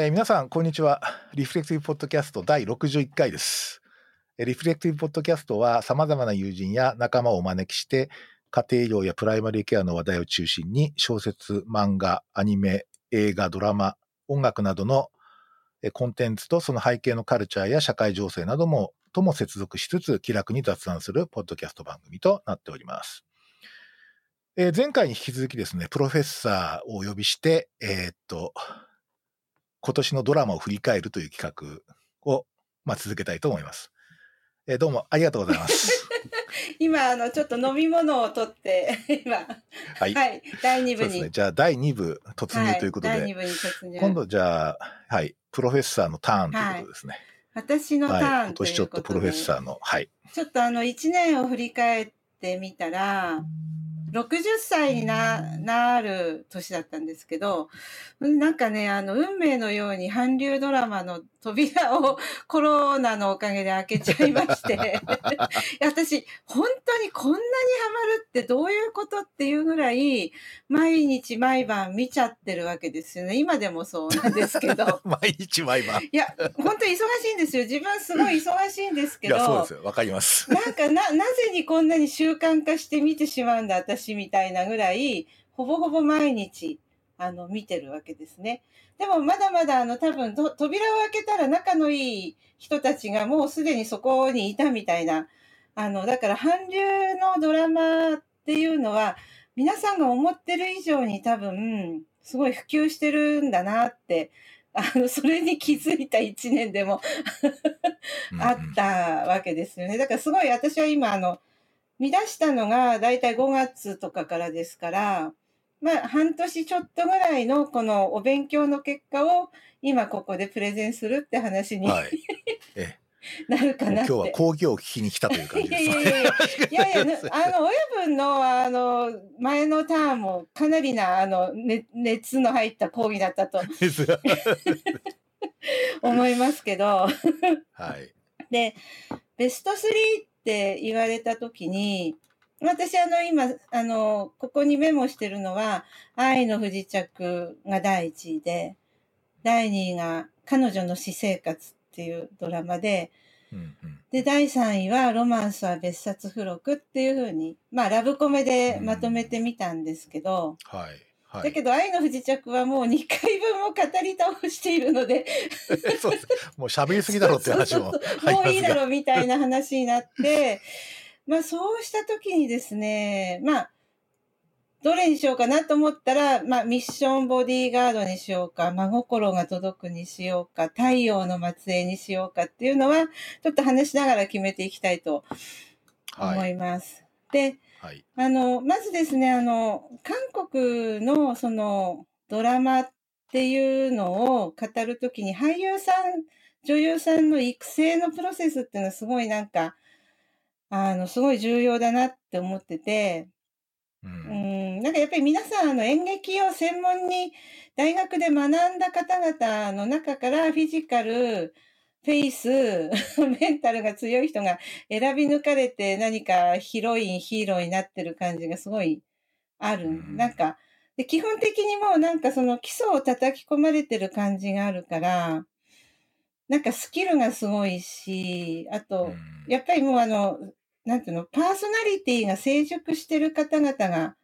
えー皆さん、こんにちは。リフレクティブポッドキャスト第61回です。えリフレクティブポッドキャストは、様々な友人や仲間をお招きして、家庭医療やプライマリーケアの話題を中心に、小説、漫画、アニメ、映画、ドラマ、音楽などのコンテンツとその背景のカルチャーや社会情勢なども、とも接続しつつ、気楽に雑談するポッドキャスト番組となっております。え前回に引き続きですね、プロフェッサーをお呼びして、えーっと、今年のドラマを振り返るという企画を、まあ、続けたいと思います。えーどうもありがとうございます。今あのちょっと飲み物を取って 今は。はいい、第二部に、そうですね。じゃあ、第2部突入ということで、はい、第二部に突入今度じゃあ、はい、プロフェッサーのターンということですね。私のタはい。ーンと今年ちょっとプロフェッサーの、はい。ちょっとあの1年を振り返ってみたら60歳にななる年だったんですけどなんかねあの運命のように韓流ドラマの扉を コロナのおかげで開けちゃいまして 私本当にこんなにハマるってどういうことっていうぐらい毎日毎晩見ちゃってるわけですよね今でもそうなんですけど 毎日毎晩。いいや本当に忙しいんですよ自分すごい忙しいんですけどや、そうですよ。わかります。なんかな、なぜにこんなに習慣化して見てしまうんだ、私みたいなぐらい、ほぼほぼ毎日、あの、見てるわけですね。でも、まだまだ、あの、多分と、扉を開けたら仲のいい人たちがもうすでにそこにいたみたいな。あの、だから、韓流のドラマっていうのは、皆さんが思ってる以上に多分、すごい普及してるんだなって、あの、それに気づいた一年でも あったわけですよね。だからすごい私は今あの見出したのがだいたい5月とかからですから、まあ半年ちょっとぐらいのこのお勉強の結果を今ここでプレゼンするって話にはい。え なるかなって。今日は講義を聞きに来たという感じですいやいやいやあの、親分の、あの、前のターンもかなりな、あの、ね、熱の入った講義だったと 思いますけど、はい。で、ベスト3って言われたときに、私、あの、今、あの、ここにメモしてるのは、愛の不時着が第1位で、第2位が彼女の私生活っていうドラマで、うんうんで、第3位はロマンスは別冊付録っていうふうに、まあ、ラブコメでまとめてみたんですけど、はい。はい。だけど、愛の不時着はもう2回分も語り倒しているので、そうです。もう喋りすぎだろうって話も。もういいだろうみたいな話になって、まあそうした時にですね、まあ、どれにしようかなと思ったら、まあミッションボディーガードにしようか、真心が届くにしようか、太陽の末裔にしようかっていうのは、ちょっと話しながら決めていきたいと思はい。います。で、はい。あの、まずですね、あの、韓国のそのドラマっていうのを語るときに俳優さん、女優さんの育成のプロセスっていうのはすごいなんか、あの、すごい重要だなって思ってて、う。うんん、なんかやっぱり皆さんあの演劇を専門に大学で学んだ方々の中からフィジカル、フェイス、メンタルが強い人が選び抜かれて何かヒロイン、ヒーローになってる感じがすごいある。うんなんか、で基本的にもうなんかその基礎を叩き込まれてる感じがあるから、なんかスキルがすごいし、あと、やっぱりもうあの、なんていうの、パーソナリティが成熟してる方々が、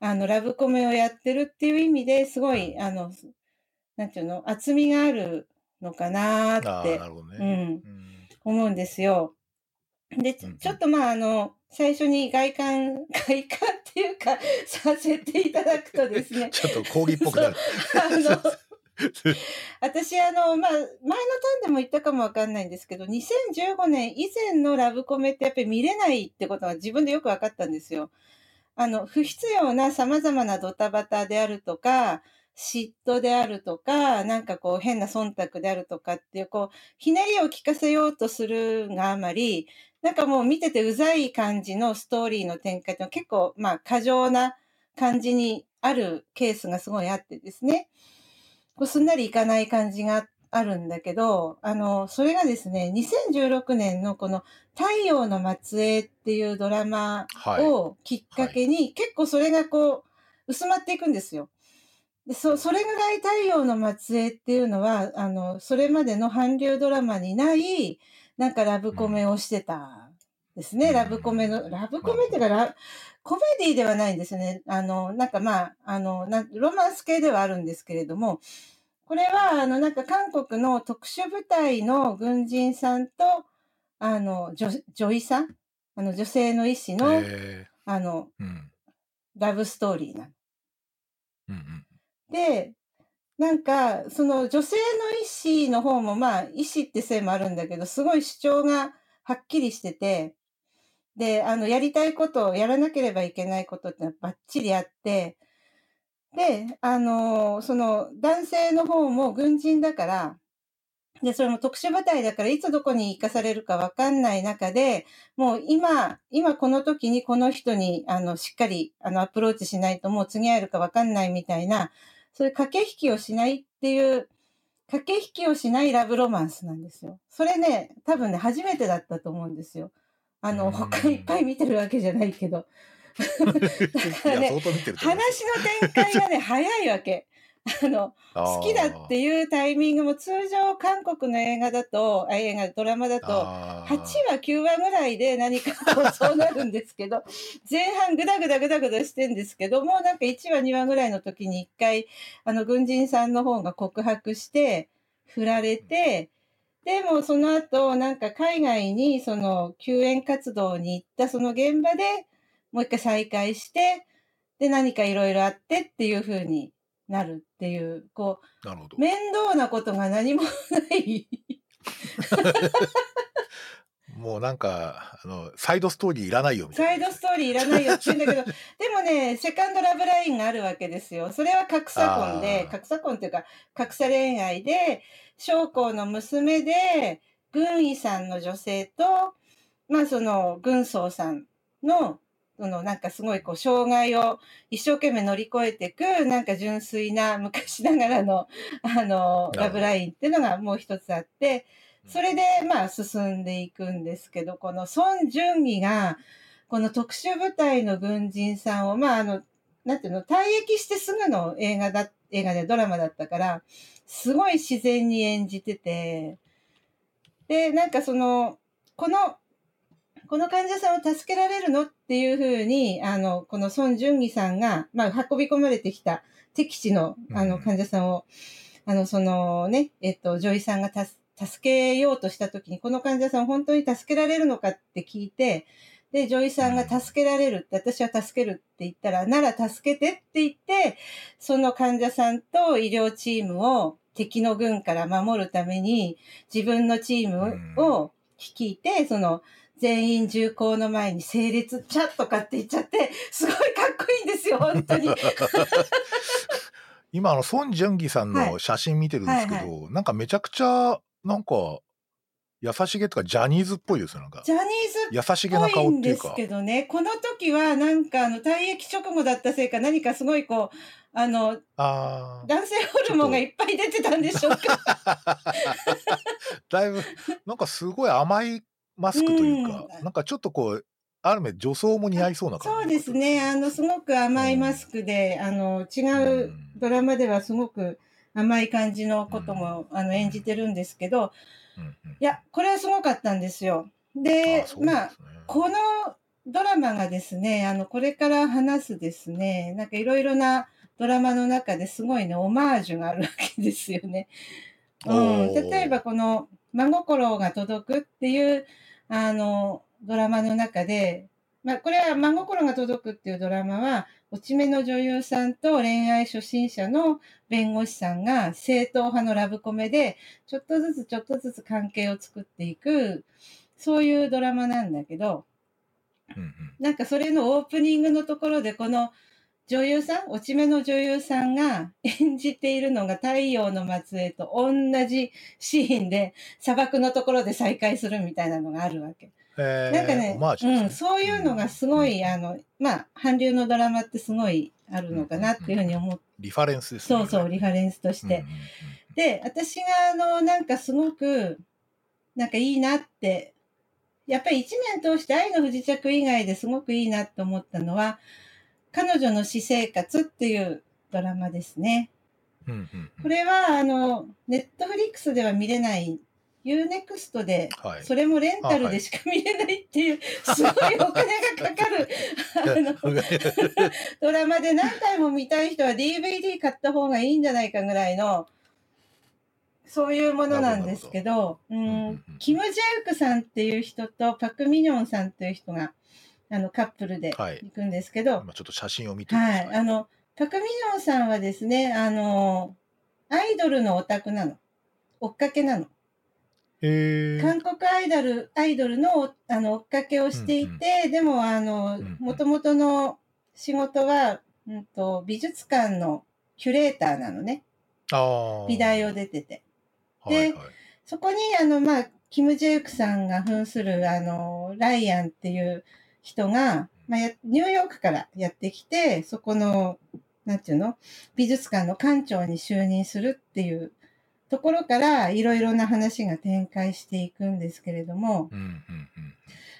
あの、ラブコメをやってるっていう意味ですごい、あの、なんていうの、厚みがあるのかなってなるほどね。うんうん思うんですよ。で、ちょっとまあ、あの、最初に外観、外観っていうか、させていただくとですね、ちょっと講義っぽくなる。あの、私、あの、まあ、前のターンでも言ったかもわかんないんですけど、2015年以前のラブコメってやっぱり見れないってことが自分でよく分かったんですよ。あの、不必要な様々なドタバタであるとか、嫉妬であるとか、なんかこう変な忖度であるとかっていう、こう、ひねりを聞かせようとするがあまり、なんかもう見ててうざい感じのストーリーの展開って結構、まあ、過剰な感じにあるケースがすごいあってですね。こうすんなりいかない感じがあるんだけど、あの、それがですね、2016年のこの太陽の末裔っていうドラマはい。をきっかけに、結構それがこう、薄まっていくんですよ。でそそれぐらい太陽の末裔っていうのはあのそれまでの韓流ドラマにないなんかラブコメをしてたですね、うん。ラブコメのラブコメっていうかラコメディではないんですよね。あのなんかまああのなロマンス系ではあるんですけれどもこれはあのなんか韓国の特殊部隊の軍人さんとあの女女医さん？あの女性の医師の,、えあのーうん。ラブストーリーなの。うんうんで、なんか、その女性の医師の方も、まあ、医師ってせいもあるんだけど、すごい主張がはっきりしてて、で、あの、やりたいことをやらなければいけないことってのはバッチリあって、で、あの、その男性の方も軍人だから、で、それも特殊部隊だから、いつどこに行かされるかわかんない中で、もう今、今この時にこの人に、あの、しっかり、あの、アプローチしないともう次会えるかわかんないみたいな、そういう駆け引きをしないっていう、駆け引きをしないラブロマンスなんですよ。それね、多分ね、初めてだったと思うんですよ。あの、うん他いっぱい見てるわけじゃないけど。いやね相当見てると思います話の展開がね、早いわけ。あの、好きだっていうタイミングも通常韓国の映画だと、あ映画、ドラマだと、8話、9話ぐらいで何かそうなるんですけど、前半グダグダグダグダしてんですけども、なんか1話、2話ぐらいの時に1回、あの、軍人さんの方が告白して、振られて、でもその後、なんか海外にその救援活動に行ったその現場でもう一回再会して、で、何かいろいろあってっていう風になるっていう、こう、面倒なことが何もない。もうなんかあのサイドストーリーいらないよみたいな。サイドストーリーいらないよって言うんだけど、でもね、セカンドラブラインがあるわけですよ。それは格差婚で、あー。格差婚っていうか、格差恋愛で、将校の娘で、軍医さんの女性と、まあその、軍曹さんの、そのなんかすごいこう、障害を一生懸命乗り越えていく、なんか純粋な昔ながらの、あの、ど。ラブラインっていうのがもう一つあって、それでまあ進んでいくんですけど、この孫淳義が、この特殊部隊の軍人さんを、まああの、なんていうの、退役してすぐの映画だ、映画でドラマだったから、すごい自然に演じてて、で、なんかその、この、この患者さんを助けられるのっていうふうに、あの、この孫淳義さんが、まあ、運び込まれてきた敵地の、あの、うん。患者さんを、あの、そのね、えっと、女医さんがたす助けようとしたときに、この患者さんを本当に助けられるのかって聞いて、で、女医さんが助けられるって、私は助けるって言ったら、なら助けてって言って、その患者さんと医療チームを敵の軍から守るために、自分のチームを率いて、その、全員銃口の前に整列チャッとかって言っちゃって、すごいかっこいいんですよ、本当に。今あの孫淳義さんの写真見てるんですけど、はい。なんかめちゃくちゃなんか優しげとかジャニーズっぽいですよなんか。ジャニーズ優しげなぽい顔っていうか。んですけどね、この時はなんかあの退役直後だったせいか何かすごいこう、あの、あー。男性ホルモンがいっぱい出てたんでしょうか。だいぶなんかすごい甘いマスクというか、うん。なんかちょっとこうある面女装も似合いそうな感じそうですね、あの、すごく甘いマスクで、あの、違ううん。ドラマではすごく甘い感じのことも、あの、演じてるんですけど、いや、これはすごかったんですよ。あで、まあこのドラマがですね、あの、これから話すですね、なんかいろいろなドラマの中ですごいね、オマージュがあるわけですよね。うん、例えばこの「真心が届く」っていうあのドラマの中で、まあ、これは「真心が届く」っていうドラマは落ち目の女優さんと恋愛初心者の弁護士さんが正統派のラブコメでちょっとずつちょっとずつ関係を作っていくそういうドラマなんだけどうんうんなんかそれのオープニングのところでこの女優さん落ち目の女優さんが演じているのが太陽の末裔と同じシーンで砂漠のところで再会するみたいなのがあるわけ。えーなんかねうん、そういうのがすごい、あの、まあ、韓流のドラマってすごいあるのかなっていうふうに思って、リファレンスですねそうそう、リファレンスとして。うんうんうんで、私があの、なんかすごく、なんかいいなって、やっぱり一年通して愛の不時着以外ですごくいいなと思ったのは、彼女の私生活っていうドラマですね。うんうんうん。これは、あの、ネットフリックスでは見れない、UNEXT で、はい。それもレンタルでしか見れないっていう、すごいお金がかかる、あの、ドラマで何回も見たい人は DVD 買った方がいいんじゃないかぐらいの、そういうものなんですけど、ううんキム・ジェウクさんっていう人とパク・ミニョンさんっていう人が、あの、カップルではい行くんですけど、今ちょっと写真を見てはい。あの、パク・ミニョンさんはですね、あの、アイドルのオタクなの。追っかけなの。韓国アイドル、アイドルのあの追っかけをしていて、でも、あのうんうん、もともとの仕事は、うんと、美術館のキュレーターなのね。美大を出てて。はいはい。そこに、あの、まあ、キム・ジェイクさんが扮する、あの、ライアンっていう人が、まあ、やニューヨークからやってきて、そこの、なんていうの？美術館の館長に就任するっていうところから、いろいろな話が展開していくんですけれども、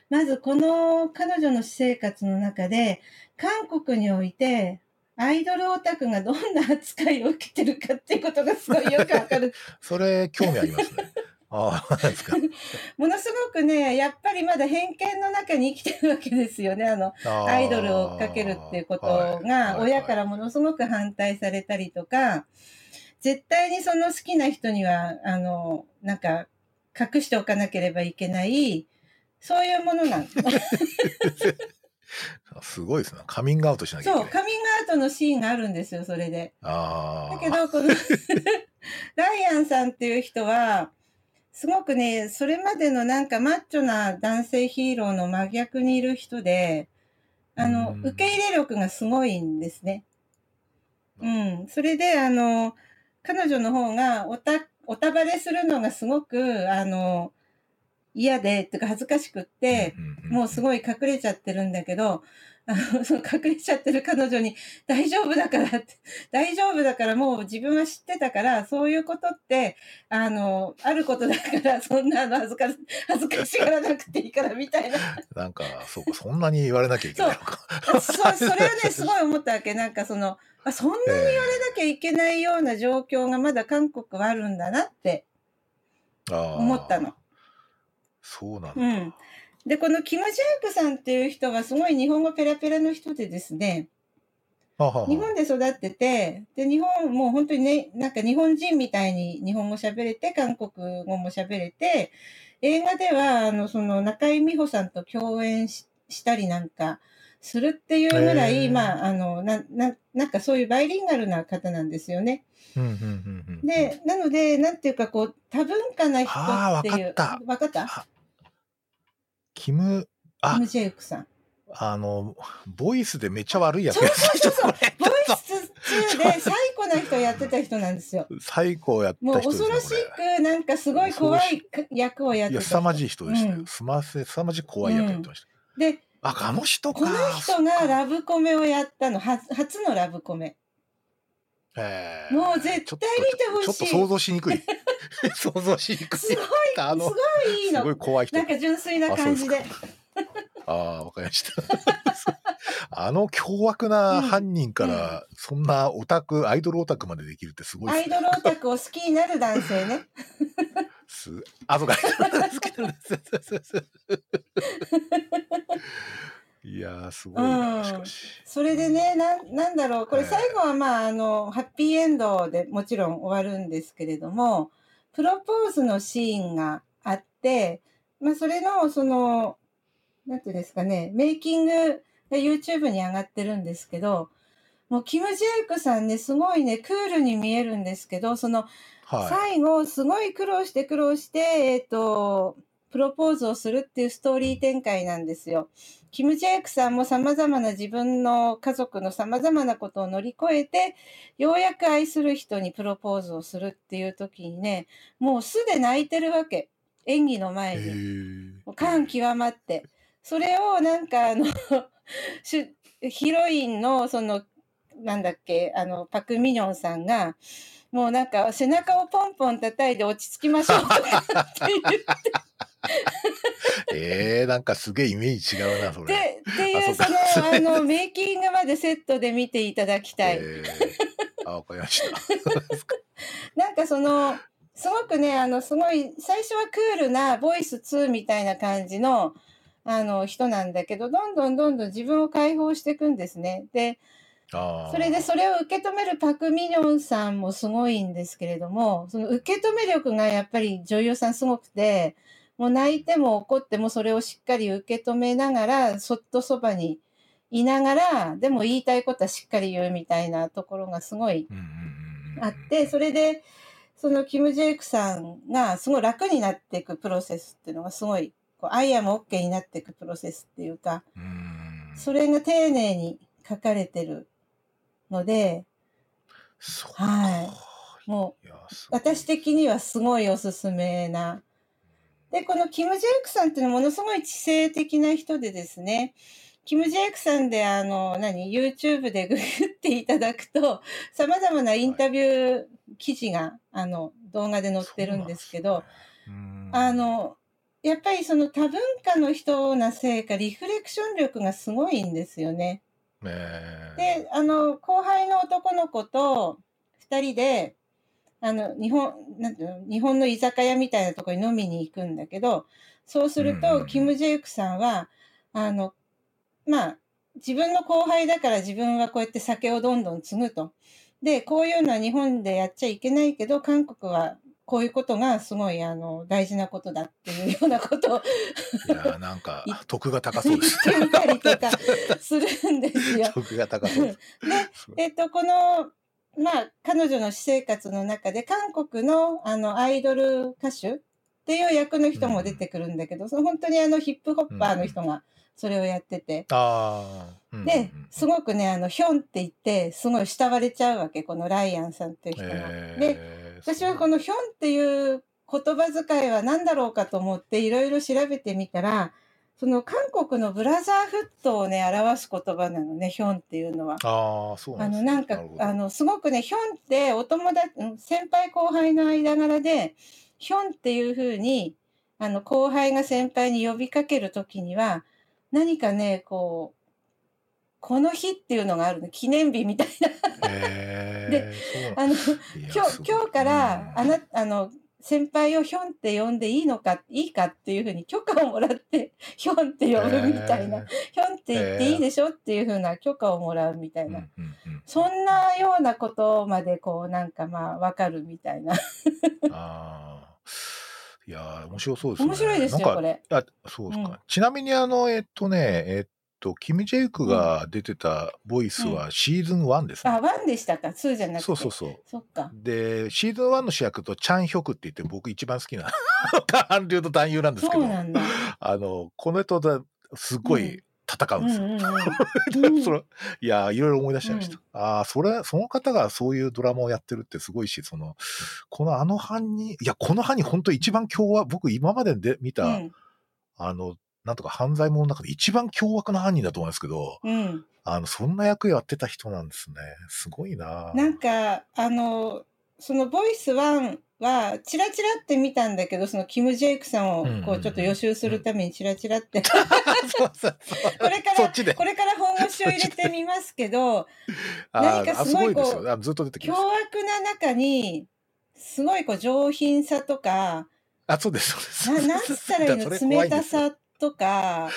まずこの彼女の私生活の中で、韓国において、アイドルオタクがどんな扱いを受けてるかっていうことがすごいよくわかる それ興味ありますね。ああ、なんですか。ものすごくね、やっぱりまだ偏見の中に生きてるわけですよね。あの、あーアイドルを追っかけるっていうことはいが、はい親からものすごく反対されたりとか、絶対にその好きな人には、あの、なんか、隠しておかなければいけない、そういうものなん すごいですね。カミングアウトしなきゃいけそう、ない。カミングアウトのシーンがあるんですよ、それで。ああ。だけど、この、ライアンさんっていう人は、すごくね、それまでのなんかマッチョな男性ヒーローの真逆にいる人で、あのう、ん受け入れ力がすごいんですね。うん。それで、あの、彼女の方がおた、おたばれするのがすごく、あの、嫌で、っていうか恥ずかしくって、もうすい。ごい隠れちゃってるんだけど、あの、その隠れちゃってる彼女に大丈夫だからって、大丈夫だからもう自分は知ってたから、そういうことって、あの、あることだから、そんなの恥ずか、恥ずかしがらなくていいからみたいな。なんか、そうか、そんなに言われなきゃいけないのか。そう、それをね、すごい思ったわけ。なんかその、あそんなに言われなきゃいけないような状況がまだ韓国はあるんだなって思思ったの。。そうなんだ。うん。で、このキム・ジェイクさんっていう人はすごい日本語ペラペラの人でですね、ははは日本で育ってて、で、日本、もう本当にね、なんか日本人みたいに日本語喋れて、韓国語も喋れて、映画では、あの、その中井美穂さんと共演ししたりなんかするっていうぐらい、まあ、あの、な、な、なんかそういうバイリンガルな方なんですよね。で、なので、なんていうかこう、多文化な人っていう。あーわかったわかった？あキム、キあム・、ジェイクさん。あの、ボイスでめっちゃ悪いやつそうそうそう ボイス2で最古な人やってた人なんですよ。最高やっもうた人ですね恐ろしくなんかすごい怖い役をやっていや。凄まじい人でしたよ。うんすませ、凄まじい怖い役やってました。で、あ、あの人か。この人がラブコメをやったの、は初のラブコメ。もう絶対見てほしいちょっとちょっと想像しにくい。想像しにくい。すごい、あのすごいいいすごいの。怖い人なん。か純粋な感じで。ああ、わかりました。あの凶悪な犯人から、そんなオタク、アイドルオタクまでできるってすごいアイ。ドルオタクを好きになる男性ね。すあ、そうか。好きなんですいやー、すごいな、うん。しかし。それでね、なんなんだろう、これええ最後はまあ、あの、ハッピーエンドでもちろん終わるんですけれども、プロポーズのシーンがあって、まあ、それの、その、なんていうんですかね、メイキングが YouTube に上がってるんですけど、もうキム・ジェイクさんね、すごいね、クールに見えるんですけど、その、は最後、すごい苦労して苦労して、えっ、と、プロポーズをするっていうストーリー展開なんですよ。キム・ジェイクさんも様々な自分の家族の様々なことを乗り越えて、ようやく愛する人にプロポーズをするっていう時にね、もう素で泣いてるわけ。演技のい。前に。感極まって。それをなんかあの、ヒロインのその、なんだっけ、あの、パク・ミニョンさんが、もうなんか背中をポンポン叩いて落ち着きましょうとかって言って、えー、なんかすげえイメージ違うな、それ。でっていうあその、あの、メイキングまでセットで見ていただきたい。えーあ、わかりました。なんかその、すごくね、あの、すごい、最初はクールなボイス2みたいな感じの、あの、人なんだけど、どんどんどんどん自分を解放していくんですね。で、あそれでそれを受け止めるパク・ミニョンさんもすごいんですけれども、その受け止め力がやっぱり女優さんすごくて、もう泣いても怒ってもそれをしっかり受け止めながら、そっとそばにいながら、でも言いたいことはしっかり言うみたいなところがすごいあって、それで、そのキム・ジェイクさんがすごい楽になっていくプロセスっていうのがすごい、こう、アイアム OK になっていくプロセスっていうか、うんそれが丁寧に書かれてるので。はいもいやすごい私的にはすごいおすすめな。で、このキム・ジェイクさんっていうのはものすごい知性的な人でですね、キム・ジェイクさんであの、何、YouTube で ググっていただくと、様々なインタビュー記事が、あの、動画で載ってるんですけど、あ、の、やっぱりその多文化の人なせいか、リフレクション力がすごいんですよね。え。ーで、あの、後輩の男の子と二人で、あの、日本、なんていうの、日本の居酒屋みたいなところに飲みに行くんだけど、そうすると、キム・ジェイクさんは、あの、まあ、自分の後輩だから自分はこうやって酒をどんどん継ぐと。で、こういうのは日本でやっちゃいけないけど、韓国はこういうことがすごい、あの、大事なことだっていうようなことをいやなんか い得が高そうです。言ったりとかするんですよ。得が高そうで えっと、この、まあ、彼女の私生活の中で、韓国の、あの、アイドル歌手っていう役の人も出てくるんだけど、その本当にあの、ヒップホッパーの人がそれをやってて、でうん、すごくね、あの、ヒョンって言って、すごい慕われちゃうわけ、このライアンさんっていう人が。で、えー私はこのヒョンっていう言葉遣いは何だろうかと思っていろいろ調べてみたら、その韓国のブラザーフットをね、表す言葉なのね、ヒョンっていうのは。ああ、そうなんですね。なんかあの、すごくね、ヒョンってお友達、うん先輩後輩の間柄で、ヒョンっていう風に、あの、後輩が先輩に呼びかけるときには、何かね、こう、この日っていうのがあるの、記念日みたいな。えー、そうなんあの、今日、今日から、あうん。な、あの、先輩をヒョンって呼んでいいのか、いいかっていうふうに許可をもらって、ヒョンって呼ぶみたいな、えヒョンって言っていいでしょっていうふうな許可をもらうみたいな。ーうんうんうんそんなようなことまで、こう、なんかまあ、わかるみたいな。ああ。いやー、面白そうですね。面白いですよ、これ。あ、そうですか。うんちなみに、あの、えっとね、えっと、キム・ジェウクが出てたボイスはシーズン1ですね。あ、ワンでしたか、ツーじゃなくて。そうそうそう。そっか。で、シーズン1の主役とチャン・ヒョクって言って僕一番好きな 韓流と男優なんですけど。あの、この人とすごい戦うんですよ。うんうんうん。うん それいやいろいろ思い出しちゃいました。ああ、それ、その方がそういうドラマをやってるってすごいし、その、このあの犯人、いや、この犯人本当一番凶悪、僕今までで見た、うん。あの、なんとか犯罪者の中で一番凶悪な犯人だと思うんですけど、うん。あの、そんな役やってた人なんですね。すごいななんか、あの、そのボイス1は、チラチラって見たんだけど、そのキム・ジェイクさんをこうちょっと予習するためにチラチラって、これから。これから本腰を入れてみますけど、何かすごいこう凶。悪な中に、すごいこう上品さとか、あ、そうです、そうです。ななんつったらいいの？冷たさとか、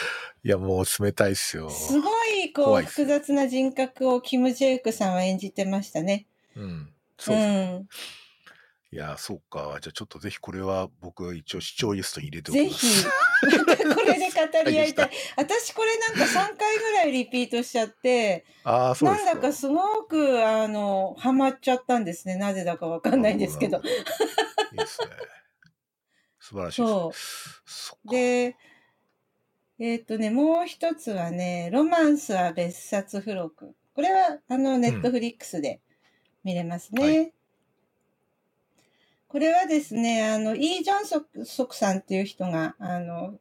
いや、もう冷たいっすよ。すごいこ怖いっすう複雑な人格をキム・ジェイクさんは演じてましたね。うん。そううですね。ん。いや、そうか。じゃあちょっとぜひこれは僕一応視聴リストに入れておぜきまひす。、これで語り合いたいは。私これなんか3回ぐらいリピートしちゃって、ああ、そうでなん。だかすごく、あの、ハマっちゃったんですね。なぜだかわかんないんですけど。なるほどいいですね。素晴らしいです。そそっう。かで、えっ、とね、もう一つはね、ロマンスは別冊付録。これは、あの、ネットフリックスで見れますね。はいこれはですね、あの、イー・ジョンソクソクさんっていう人が、あの、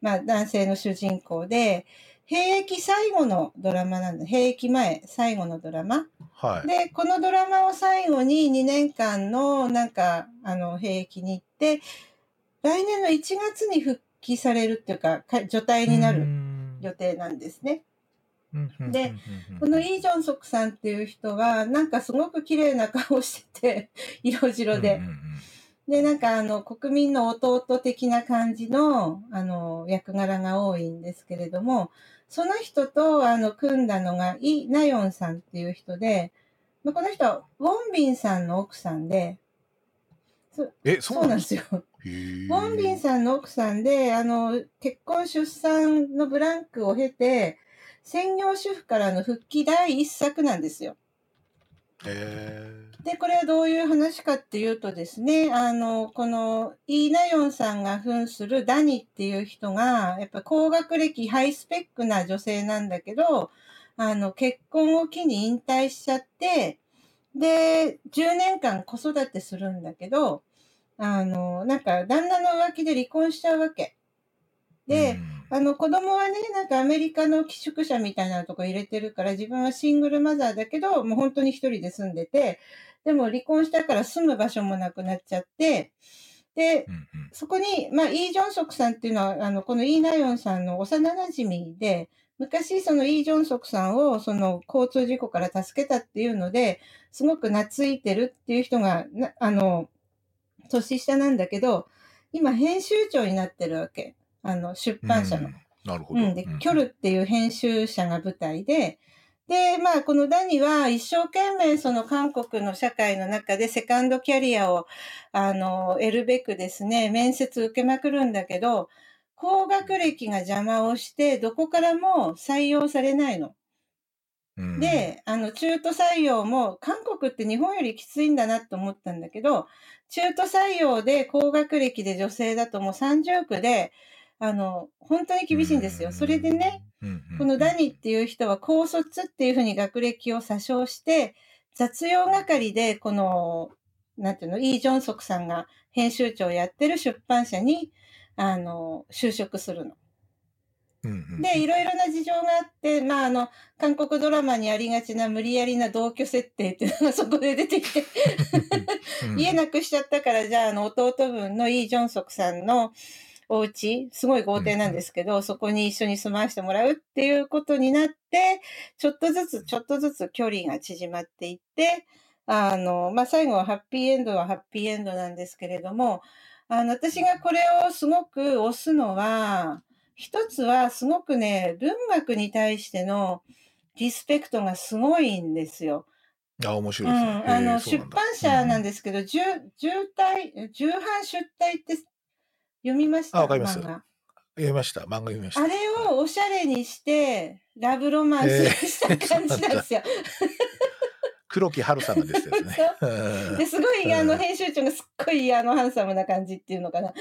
まあ、男性の主人公で、兵役最後のドラマなんだ。兵役前、最後のドラマ。はい。で、このドラマを最後に2年間の、なんか、あの、兵役に行って、来年の1月に復帰されるっていうか、か除隊になるん予定なんですね。で、このイ・ジョンソクさんっていう人は、なんかすごく綺麗な顔してて、色白で。で、なんかあの、国民の弟的な感じの、あの、役柄が多いんですけれども、その人と、あの、組んだのが、イ・ナヨンさんっていう人で、この人は、ウォンビンさんの奥さんで、え、そうなんですよ。ウォンビンさんの奥さんで、あの、結婚出産のブランクを経て、専業主婦からの復帰第一作なんですよ。で、これはどういう話かっていうとですね、あの、このイーナヨンさんが扮するダニっていう人が、やっぱ高学歴、ハイスペックな女性なんだけど、あの、結婚を機に引退しちゃって、で、10年間子育てするんだけど、あの、なんか旦那の浮気で離婚しちゃうわけ。で、あの子供はね、なんかアメリカの寄宿舎みたいなとこ入れてるから、自分はシングルマザーだけど、もう本当に一人で住んでて、でも離婚したから住む場所もなくなっちゃって、で、そこに、まあ、イー・ジョンソクさんっていうのは、あの、このイー・ナヨンさんの幼馴染で、昔、そのイー・ジョンソクさんを、その交通事故から助けたっていうので、すごく懐いてるっていう人が、あの、年下なんだけど、今編集長になってるわけ。あの、出版社の。なるほど。うん、で、キョルっていう編集者が舞台で、で、まあ、このダニは一生懸命その韓国の社会の中でセカンドキャリアを、あの、得るべくですね、面接受けまくるんだけど、高学歴が邪魔をして、どこからも採用されないの。で、あの、中途採用も、韓国って日本よりきついんだなと思ったんだけど、中途採用で高学歴で女性だともう30区で、あの、本当に厳しいんですよ。それでね、このダニっていう人は高卒っていうふうに学歴を詐称して、雑用係で、この、なんていうの、イー・ジョンソクさんが編集長をやってる出版社に、あの、就職するの。で、いろいろな事情があって、まあ、あの、韓国ドラマにありがちな無理やりな同居設定っていうのがそこで出てきて。家なくしちゃったから、じゃあ、あの、弟分のイ・ジョンソクさんの、お家、すごい豪邸なんですけど、そこに一緒に住まわせてもらうっていうことになって、ちょっとずつ、ちょっとずつ距離が縮まっていって、あの、まあ、最後はハッピーエンドはハッピーエンドなんですけれども、あの、私がこれをすごく推すのは、一つはすごくね、文学に対してのリスペクトがすごいんですよ。あ、面白いですね。うん、あの、出版社なんですけど、重、重体、重版出体って読みました？あ、わかります。読みました。漫画読みました。あれをおしゃれにして、ラブロマンスした感じなんですよ。黒木春さんがですよね。ですごいあの編集長がすっごいあのハンサムな感じっていうのかな。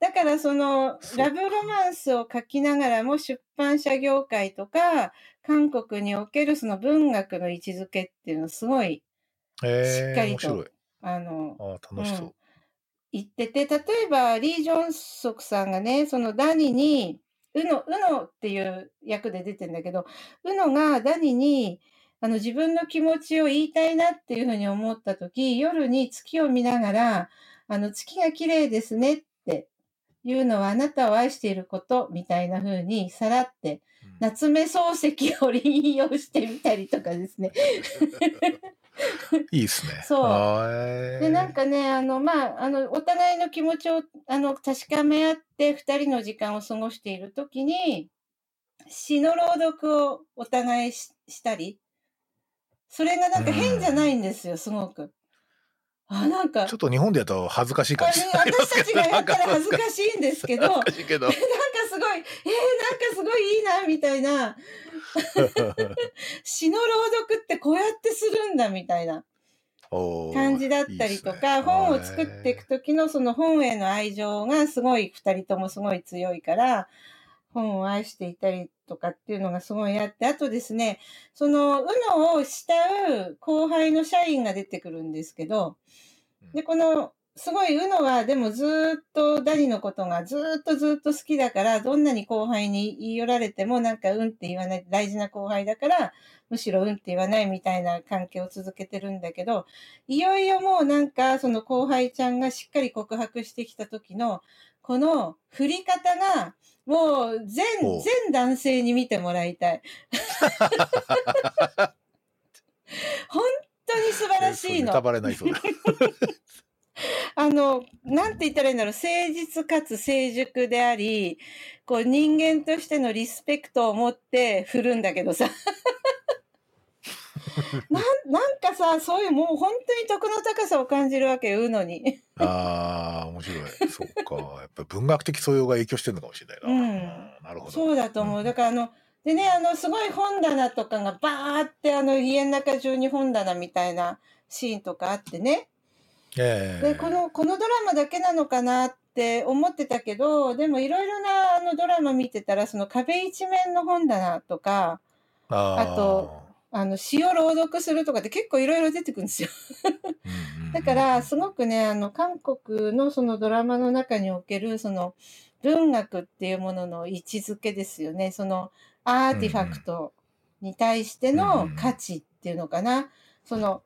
だからそのラブロマンスを書きながらも出版社業界とか韓国におけるその文学の位置づけっていうのすごいしっかりと、あのあ楽しそう、うん。言ってて、例えば、リー・ジョンソクさんがね、そのダニに、ウノ、ウノっていう役で出てんだけど、ウノがダニに、あの、自分の気持ちを言いたいなっていうふうに思ったとき、夜に月を見ながら、あの、月が綺麗ですねっていうのはあなたを愛していることみたいなふうにさらって、夏目漱石を引用してみたりとかですね。いいですね。そう。で、なんかね、あの、まあ、あの、お互いの気持ちを、あの、確かめ合って、二人の時間を過ごしているときに、詩の朗読をお互いししたり、それがなんか変じゃないんですよ、すごく。あ、なんか。ちょっと日本でやったら恥ずかしいかもしれない。私たちがやったら恥ずかしいんですけど、なんかすごい、えー、なんかすごいいいな、みたいな。詩の朗読ってこうやってするんだ、みたいな。感じだったりとか、ね、本を作っていく時のその本への愛情がすごい二人ともすごい強いから、本を愛していたりとかっていうのがすごいあって、あとですね、その、うのを慕う後輩の社員が出てくるんですけど、で、この、すごい、うのは、でもずーっとダニのことがずーっとずーっと好きだから、どんなに後輩に言い寄られても、なんかうんって言わない、大事な後輩だから、むしろうんって言わないみたいな関係を続けてるんだけど、いよいよもうなんか、その後輩ちゃんがしっかり告白してきた時の、この振り方が、もう全全男性に見てもらいたい。本当に素晴らしいの。あの、なんて言ったらいいんだろう、誠実かつ成熟であり、こう人間としてのリスペクトを持って振るんだけどさ。なんなんかさ、そういうもう本当に徳の高さを感じるわけよ、うのに。ああ、面白い。そっか。やっぱり文学的素養が影響してるのかもしれないな。うんなるほど。そうだと思う。んだからあの、でね、あの、すごい本棚とかがバーってあの家の中中に本棚みたいなシーンとかあってね。ええで、この、このドラマだけなのかなって思ってたけど、でもいろいろなあのドラマ見てたら、その壁一面の本棚とか、ああと、あの詩を朗読するとかって結構いろいろ出てくるんですよ。うんうんうんだから、すごくね、あの、韓国のそのドラマの中における、その、文学っていうものの位置づけですよね。その、アーティファクトに対しての価値っていうのかな。その、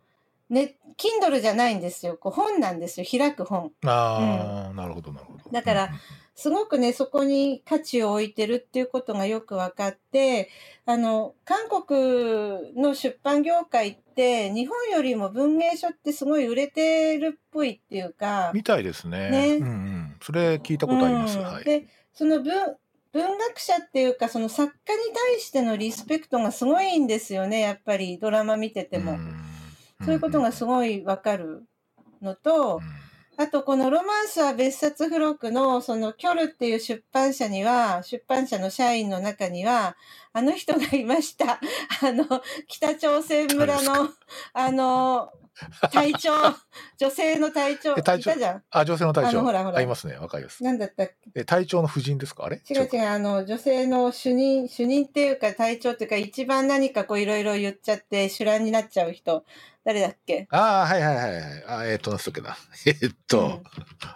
ね、Kindle じゃないんですよ。こう本なんですよ。開く本。ああ、なるほど、なるほど。だからすごくね、そこに価値を置いてるっていうことがよく分かって、あの、韓国の出版業界って、日本よりも文芸書ってすごい売れてるっぽいっていうか、みたいですね。ねうんうん。それ聞いたことあります。うんはい。で、その文、文学者っていうか、その作家に対してのリスペクトがすごいんですよね、やっぱりドラマ見てても。んそういうことがすごいわかるのと、あと、このロマンスは別冊付録の、その、キョルっていう出版社には、出版社の社員の中には、あの人がいました。あの、北朝鮮村の、あの、隊長、女性の隊長、いえ隊長。あ、女性の隊長。あのほらほらありますね。わかります。なんだったっけ？え、隊長の夫人ですか？あれ？違う違う、あの、女性の主任、主任っていうか隊長っていうか、一番何かこういろいろ言っちゃって、主乱になっちゃう人、誰だっけ？ああ、はいはいはいはい。あえっ、と、なんすっけな。えっと、わ、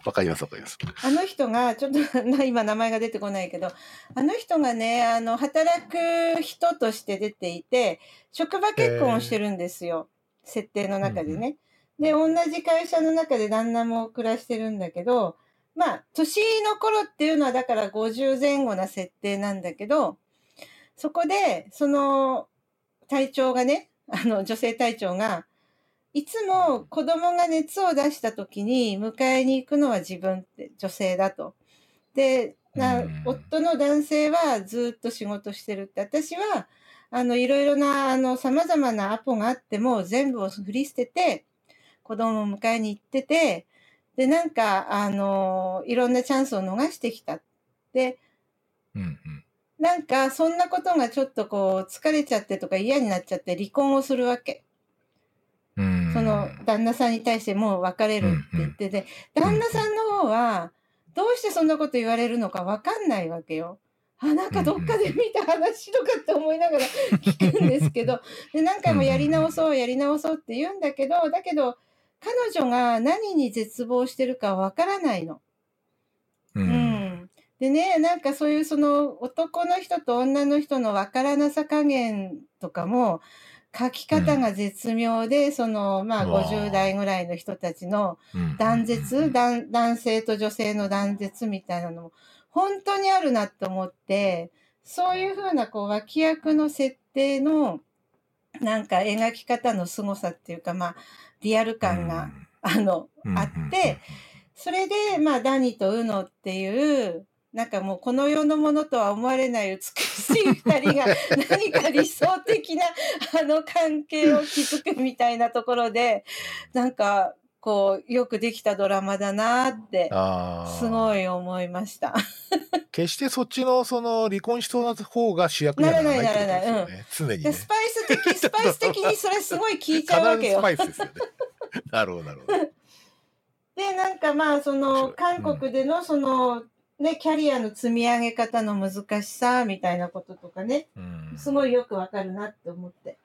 うんかりますわかります。あの人が、ちょっとな今名前が出てこないけど、あの人がね、あの、働く人として出ていて、職場結婚をしてるんですよ。設定の中でね。で、同じ会社の中で旦那も暮らしてるんだけど、まあ、年の頃っていうのはだから50前後な設定なんだけど、そこで、その隊長がね、あの、女性隊長が、いつも子供が熱を出した時に迎えに行くのは自分って女性だと。で、なうん夫の男性はずっと仕事してるって。私は、あの、いろいろな、あの、様々なアポがあっても全部を振り捨てて、子供を迎えに行ってて、で、なんか、あの、いろんなチャンスを逃してきた。で、うんうん。なんか、そんなことがちょっとこう、疲れちゃってとか嫌になっちゃって離婚をするわけ。うんその旦那さんに対してもう別れるって言ってて、旦那さんの方は、どうしてそんなこと言われるのかわかんないわけよ。あ、なんかどっかで見た話とかって思いながら聞くんですけど、で、何回もやり直そう、やり直そうって言うんだけど、だけど、彼女が何に絶望してるかわからないの。う。うんん。でね、なんかそういうその男の人と女の人のわからなさ加減とかも、書き方が絶妙で、その、まあうわー50代ぐらいの人たちのうん断絶、男男性と女性の断絶みたいなのも本当にあるなって思って、そういうふうなこう脇役の設定のなんか描き方の凄さっていうか、まあリアル感が、あの、うん。あって、、それで、まあ、ダニとウノっていう、なんかもうこの世のものとは思われない美しい 二人が何か理想的なあの関係を築くみたいなところで、なんかこうよくできたドラマだなって。すごい思いました。決してそっちのその離婚しそうな方が主役にはならないってことですよならね。常にで、ね。スパイス的、スパイス的にそれすごい効い必ちゃうわけよずス。パイスですよね。なるほどなるほど。で、なんかまあ、その、韓国でのその、ね、キャリアの積み上げ方の難しさみたいなこととかね、うんすごいよくわかるなって思って。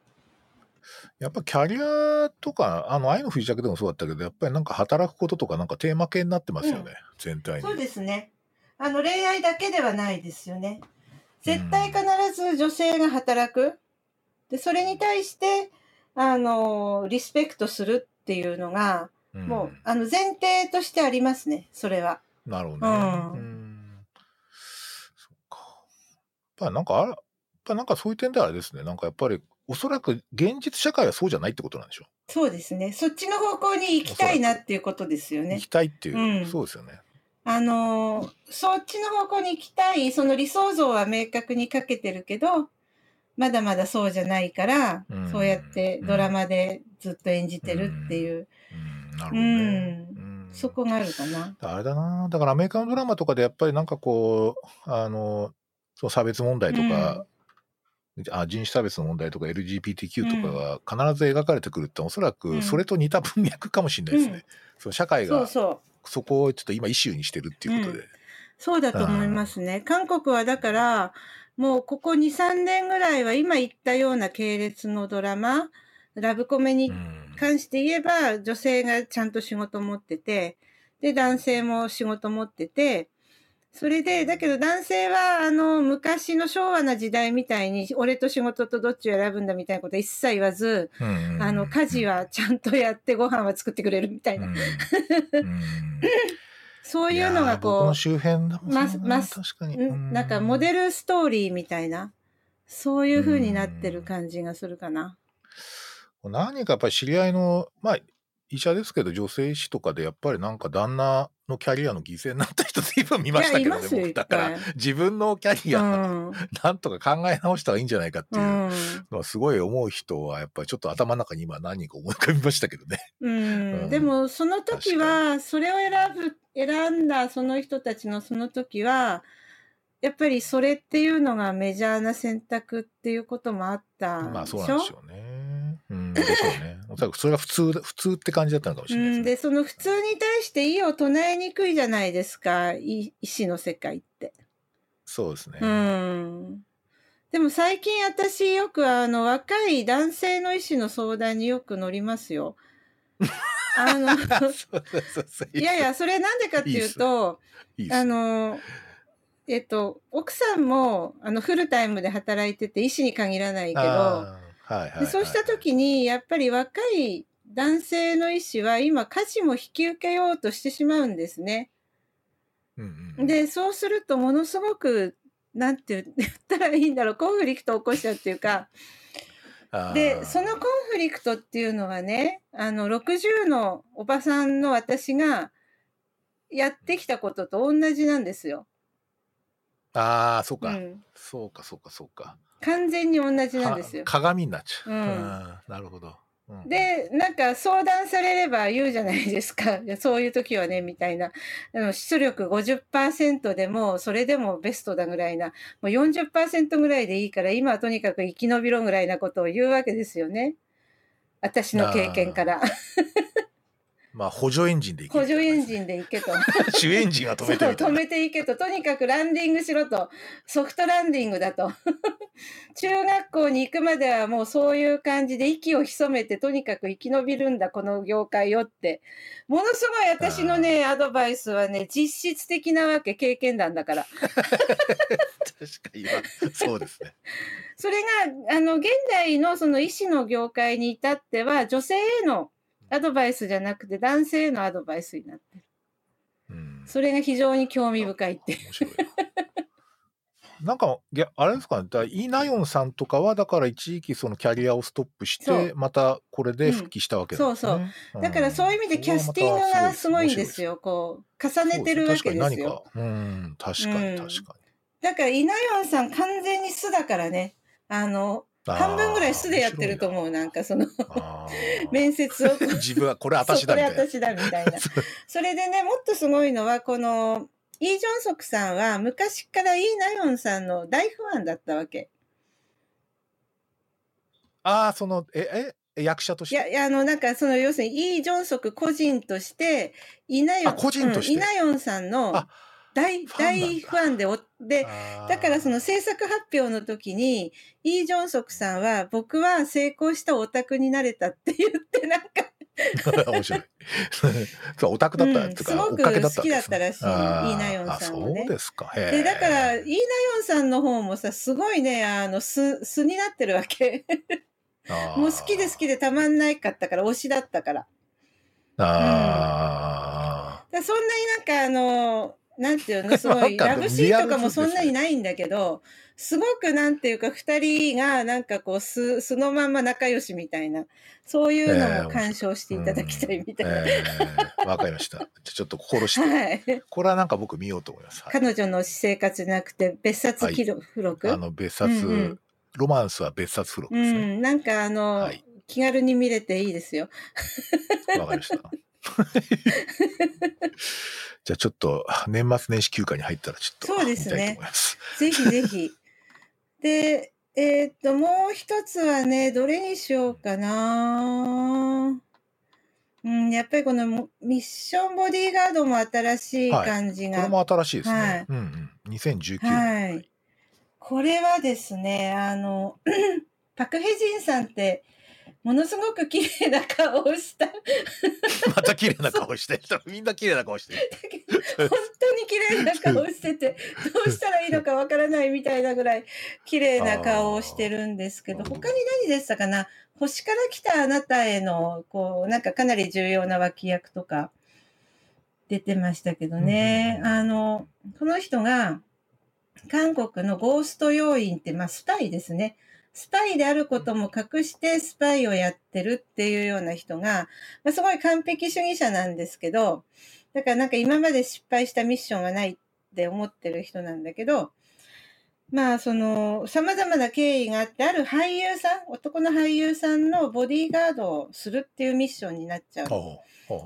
やっぱキャリアとか、あの、愛の不時着でもそうだったけど、やっぱりなんか働くこととかなんかテーマ系になってますよね、全体に。そうですね。あの、恋愛だけではないですよね。絶対必ず女性が働く。で、それに対して、あの、リスペクトするっていうのが、うんもう、あの、前提としてありますね、それは。なるほどね。うんうんそっか。やっぱりなんかあら、やっぱなんかそういう点ではあれですね。なんかやっぱり、おそらく現実社会はそうじゃないってことなんでしょそうですね。そっちの方向に行きたいなっていうことですよう。ね行き。たいっていう、うんそうですよね。あのーそっちの方向に行きたい、その理想像は明確にかけてるけど、まだまだそうじゃないから、うんそうやってドラマでずっと演じてるっていう、うん、なるほどね。うんうんそこがあるかな。あれだな。だからアメリカのドラマとかでやっぱりなんかこう、あの、その差別問題とか、あ人種差別の問題とか LGBTQ とかが必ず描かれてくるっておそらうくん。それと似た文脈かもしれないですね。うん。そう社会がそこをちょっと今イシューにしてるっていうことで。そうだと思いますね。韓国はだから、もうここ2、3年ぐらいは今言ったような系列のドラマ、ラブコメにうん。関して言えば、女性がちゃんと仕事持ってて、で、男性も仕事持ってて、それで、だけど男性は、あの、昔の昭和な時代みたいに、俺と仕事とどっちを選ぶんだみたいなことは一切言わず、うんあの、家事はちゃんとやってご飯は作ってくれるみたいな。うんうん そういうのやがこー僕の周辺だもますます確かに。う、んなんかモデルストーリーみたいな、そういう風になってる感じがするかな。何人かやっぱり知り合いの、まあ、医者ですけど、女性医師とかでやっぱりなんか旦那のキャリアの犠牲になった人随分見ましたけどね、だから自分のキャリうア、ん。なんとか考え直した方がいいんじゃないかってう。いうんのはすごい思う人はやっぱりちょっと頭の中に今何人か思い浮かびましたけどね。うんうんでもその時はそれを選ぶ選んだその人たちのその時はやっぱりそれっていうのがメジャーな選択っていうこともあったまあそうなんですよね。うん、でしょうね。おそらくそれが普通だ、普通って感じだったのかもしれないうん、ですね。でその普通に対して異を唱えにくいじゃないですかい医師の世界って。そうですね。うんでも最近私よくあの若い男性の医師の相談によく乗りますよ。あのいやいやそれなんでかっていうとあ。のえっと奥さんもあのフルタイムで働いてて医師に限らないけどはいはいはいでそうした時にやっぱり若い男性の医師は今家事も引き受けようとしてしまうんですね。うんうん、でそうするとものすごくなんて 言ったらいいんだろうコンフリクトを起こしちゃうっていうかでそのコンフリクトっていうのはねあの60のおばさんの私がやってきたことと同じなんですよ。ああ、そうか、うん、そうか、そうか、そうか。完全に同じなんですよ。か。鏡になっちゃう。うん。なるほど。うん、でなんか相談されれば言うじゃないですか。いやそういう時はねみたいな。あの出力50%でもそれでもベストだぐらいな。もう40%ぐらいでいいから今はとにかく生き延びろぐらいなことを言うわけですよね。私の経験からまあ、補助エンジンでいけ補助エンン。ジンで行けと。主エンジンは止めて止めていけと。とにかくランディングしろと。ソフトランディングだと。中学校に行くまではもうそういう感じで息を潜めてとにかく生き延びるんだこの業界よって。ものすごい私のねアドバイスはね実質的なわけ経験談だから。確かに、そうですね。それがあの現代のその医師の業界に至っては女性へのアドバイスじゃなくて男性へのアドバイスになってる。うん、それが非常に興味深いってな。なんか、いやあれですかね、だイ・ナヨンさんとかは、だから一時期そのキャリアをストップしそう。て、またこれで復帰したわけなんですね。そうだからそういう意味でキャスティングがすごいんですよ。よこう重ねてるわけですよ。確かに。何か。うん、確かうんに。確かだからイナヨンさん完全に素だからね。あのに。半分ぐらい素でやってるとう。思うなんかその面接を 自分はこれ私だみたいな。私だみたいな それでねもっとすごいのはこのイ・ジョンソクさんは昔からイ・ナヨンさんの大ファンだったわけああ、その、え、え、役者として？いやあのなんかその要するにイ・ジョンソク個人としてイ・ナヨンあ個人としてうんイ・ナヨンさんのあ大、大ファンで、おで、だからその制作発表の時に、イー・ジョンソクさんは、僕は成功したオタクになれたって言って、なんか、面白い。そう、オタクだったうんっていうか、すごく好きだったらしいイーナヨンさんもね。あそうですか。で、だから、イーナヨンさんの方もさ、すごいね、あの、素、素になってるわけ。もう好きで好きでたまんないかったから、推しだったから。あだからそんなになんかあの、なんていうの、すごないラブシーンとかもそんなにないんだけど、すごくなんていうか、二人がなんかこう、素、素のまんま仲良しみたいな、そういうのも鑑賞していただきたいみたいな。えーわかりました。じゃあちょっと心して。はい。これはなんか僕見ようと思います。はい彼女の私生活じゃなくて、別冊記録、付録あの、別冊、うんうんロマンスは別冊付録うですね。ん、なんかあの、はい気軽に見れていいですよ。わ、かりました。じゃあちょっと年末年始休暇に入ったらちょっとそうですね見たいと思います。ぜひぜひ。で、えーっと、もう一つはね、どれにしようかな。うん、やっぱりこのモミッションボディーガードも新しい感じが。これも新しいですね。はいうんうん。2019年。はい。これはですね、あの、パク・ヘジンさんって、ものすごく綺麗な顔をした、また綺麗な顔してる。みんな綺麗な顔してる。本当に綺麗な顔をしてて、どうしたらいいのかわからないみたいなぐらい綺麗な顔をしてるんですけど、他に何でしたかな？星から来たあなたへの、こう、なんかかなり重要な脇役とか出てましたけどね。うんあの、この人が、韓国のゴースト要員って、まあ、スパイですね。スパイであることも隠してスパイをやってるっていうような人が、まあ、すごい完璧主義者なんですけど、だからなんか今まで失敗したミッションはないって思ってる人なんだけど、まあその様々な経緯があって、ある俳優さん、男の俳優さんのボディーガードをするっていうミッションになっちゃう。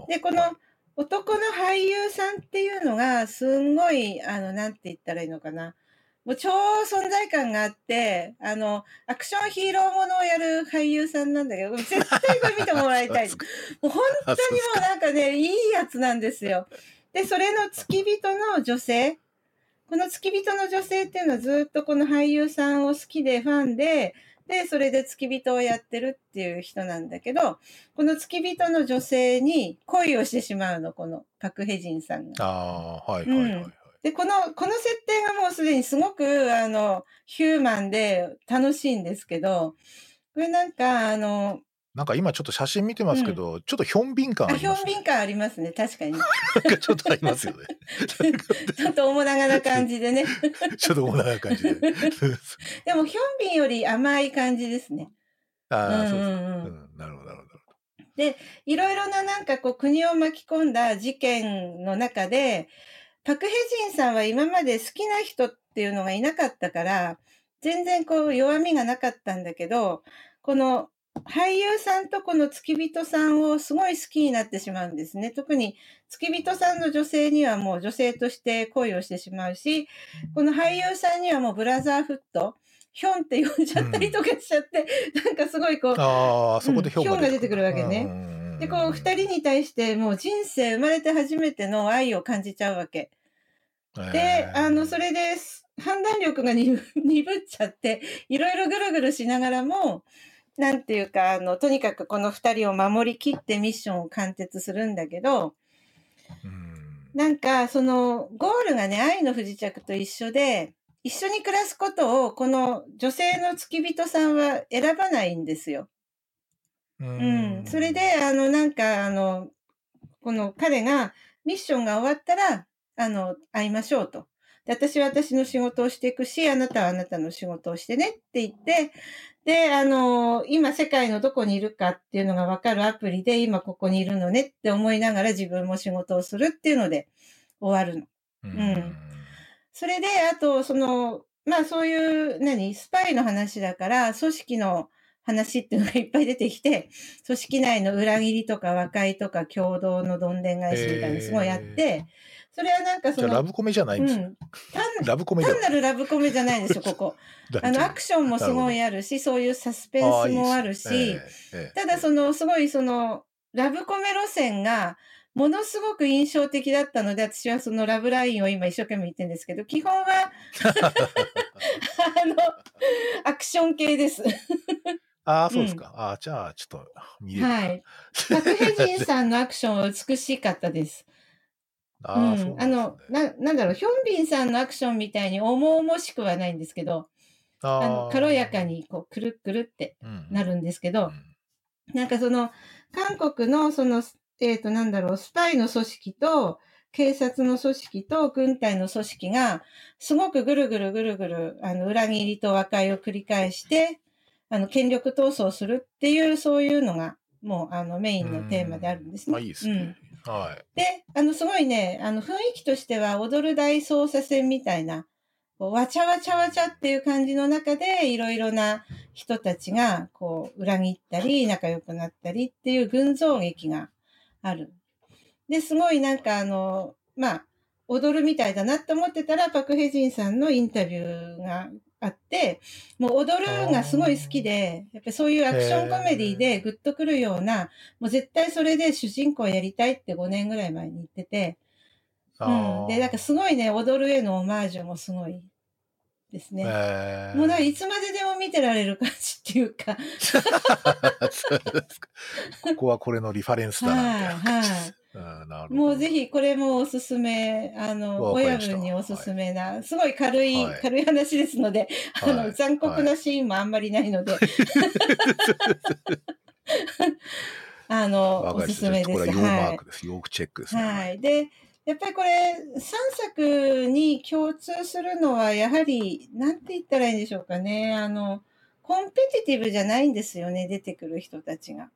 で、この男の俳優さんっていうのが、すんごい、あの、なんて言ったらいいのかな。もう超存在感があって、あの、アクションヒーローものをやる俳優さんなんだけど、絶対これ見てもらいたい。もう本当にもうなんかね、いいやつなんですよ。で、それの付き人の女性。この付き人の女性っていうのはずっとこの俳優さんを好きでファンで、で、それで付き人をやってるっていう人なんだけど、この付き人の女性に恋をしてしまうの、このパクヘジンさんが。ああ、はいはいはいはい。で、この、この設定がもうすでにすごく、あの、ヒューマンで楽しいんですけど、これなんか、あの、なんか今ちょっと写真見てますけど、ちょっとヒョンビン感あ、ありますね。ヒョンビン感ありますね、確かに。なんかちょっとありますよね。ちょっと面長な感じでね。ちょっとおなな感じで。でも、ヒョンビンより甘い感じですね。ああ、そうですね。うんうんうんうん、なるほどなるほど。いろいろななんかこう国を巻き込んだ事件の中で、パクヘジンさんは今まで好きな人っていうのがいなかったから、全然こう弱みがなかったんだけど、この俳優さんとこの付き人さんをすごい好きになってしまうんですね。特に付き人さんの女性にはもう女性として恋をしてしまうし、この俳優さんにはもうブラザーフット、ヒョンって呼んじゃったりとかしちゃって、なんかすごいこう、ああ、そこでヒョンうんヒョンが出てくるわけねねで、こう、二人に対して、もう人生生まれて初めての愛を感じちゃうわけ。で、あの、それです。判断力が鈍 鈍っちゃって、いろいろぐるぐるしながらも、なんていうか、あの、とにかくこの二人を守りきってミッションを完結するんだけど、うんなんか、その、ゴールがね、愛の不時着と一緒で、一緒に暮らすことを、この女性の付き人さんは選ばないんですよ。ううん。それで、あの、なんか、あの、この彼が、ミッションが終わったら、あの、会いましょうと。で、私は私の仕事をしていくし、あなたはあなたの仕事をしてねって言って、で、あの、今世界のどこにいるかっていうのがわかるアプリで、今ここにいるのねって思いながら自分も仕事をするっていうので終わるの。うんそれで、あと、その、まあそういう、何、スパイの話だから、組織の話っていうのがいっぱい出てきて、組織内の裏切りとか和解とか共同のどんでん返しみたいなのすごいあって、それはなんかその、ラブコメじゃないんですよ。うん、単ラブコメじゃ単なるラブコメじゃないんですよ、ここ。あの、アクションもすごいあるし、そういうサスペンスもあるし、ただその、すごいその、ラブコメ路線が、ものすごく印象的だったので、私はそのラブラインを今一生懸命言ってるんですけど、基本は あの、アクション系です。ああ、そうですか。ああ、じゃあ、ちょっと見れるか。はい。パクヘジンさんのアクションは美しかったです。あううん、あのな。な、なんだろう、ヒョンビンさんのアクションみたいに重々しくはないんですけど、あの軽やか。にこうくるっくるってうんなるんですけど、うんなんかその、韓国のその、えっ、と、なんだろう、スパイの組織と、警察の組織と軍隊の組織が、すごくぐるぐるぐるぐる、あの、裏切りと和解を繰り返して、あの、権力闘争をするっていう、そういうのが、もう、あの、メインのテーマであるんですね。あ、いいですね。はい。で、あの、すごいね、あの、雰囲気としては、踊る大捜査線みたいな、こうわちゃわちゃわちゃっていう感じの中で、いろいろな人たちが、こう、裏切ったり、仲良くなったりっていう群像劇がある。で、すごいなんかあの、まあ、踊るみたいだなって思ってたら、パクヘジンさんのインタビューがあって、もう踊るがすごい好きで、やっぱりそういうアクションコメディでグッとくるような、もう絶対それで主人公やりたいって5年ぐらい前に言ってて、うん。で、なんかすごいね、踊るへのオマージュもすごいですね。えーもうなんかいつまででも見てられる感じっていうか、そうここはこれのリファレンスだな、みたいな。はいはいもうぜひこれもおすすめ、あの、親分におすすめな、すごい軽い、はい軽い話ですので、あの、はい残酷なシーンもあんまりないので、あの、お。すすめです。これはーク。です。要チェックですね。はい。で、やっぱりこれ、3作に共通するのは、やはり、なんて言ったらいいんでしょうかね。あの、コンペティティブじゃないんですよね、出てくる人たちが。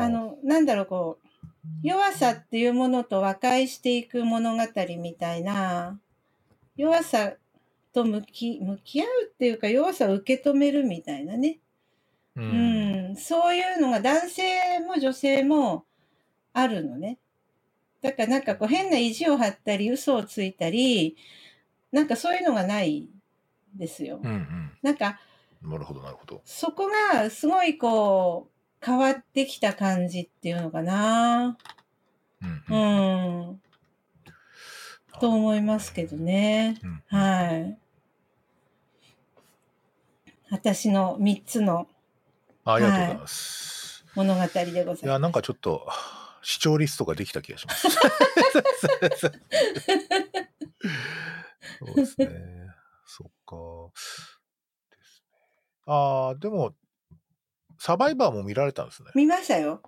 あの、なんだろう、こう、弱さっていうものと和解していく物語みたいな、弱さと向き、向き合うっていうか、弱さを受け止めるみたいなね。う。うんん、そういうのが男性も女性もあるのね。だからなんかこう変な意地を張ったり嘘をついたり、なんかそういうのがないですよ。うんうん。なんかなるほど、なるほど。そこがすごいこう変わってきた感じっていうのかな。うんううんん。と思いますけどね。うんはい。私の3つのありがとうございます。物語でございます。いや、なんかちょっと、視聴リストができた気がします。そうですね。そっか。ですね。ああ、でも、サバイバーも見られたんですね。見ましたよ。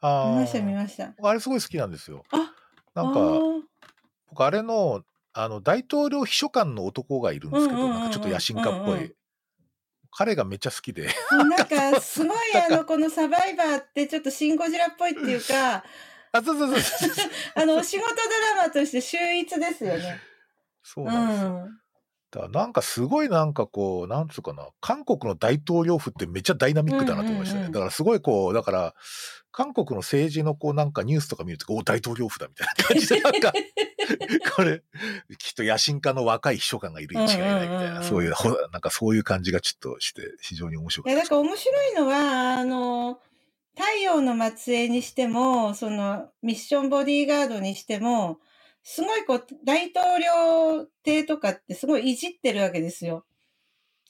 ああ。見ました見ました。あれすごい好きなんですよ。あなんか、僕あれの、あの、大統領秘書官の男がいるんですけど、なんかちょっと野心家っぽい。彼がめっちゃ好きで。なんかすごい あのこのサバイバーってちょっとシン・ゴジラっぽいっていうか あ、そうそうそう。あのお仕事ドラマとして秀逸ですよね。そううなんですよ。ん。だからなんかすごいなんかこう、なんつうかな、韓国の大統領府ってめっちゃダイナミックだなと思いましたね。うんうんうんだからすごいこう、だから、韓国の政治のこうなんかニュースとか見ると、お大統領府だみたいな感じで、なんか、これ、きっと野心家の若い秘書官がいるに違いないみたいな、うんうんうんうんそういう、ほなんかそういう感じがちょっとして、非常に面白いやかったです。だから面白いのはあの太陽の末裔にしてもそのミッションボディーガードにしてもすごいこう大統領邸とかってすごいいじってるわけですよ。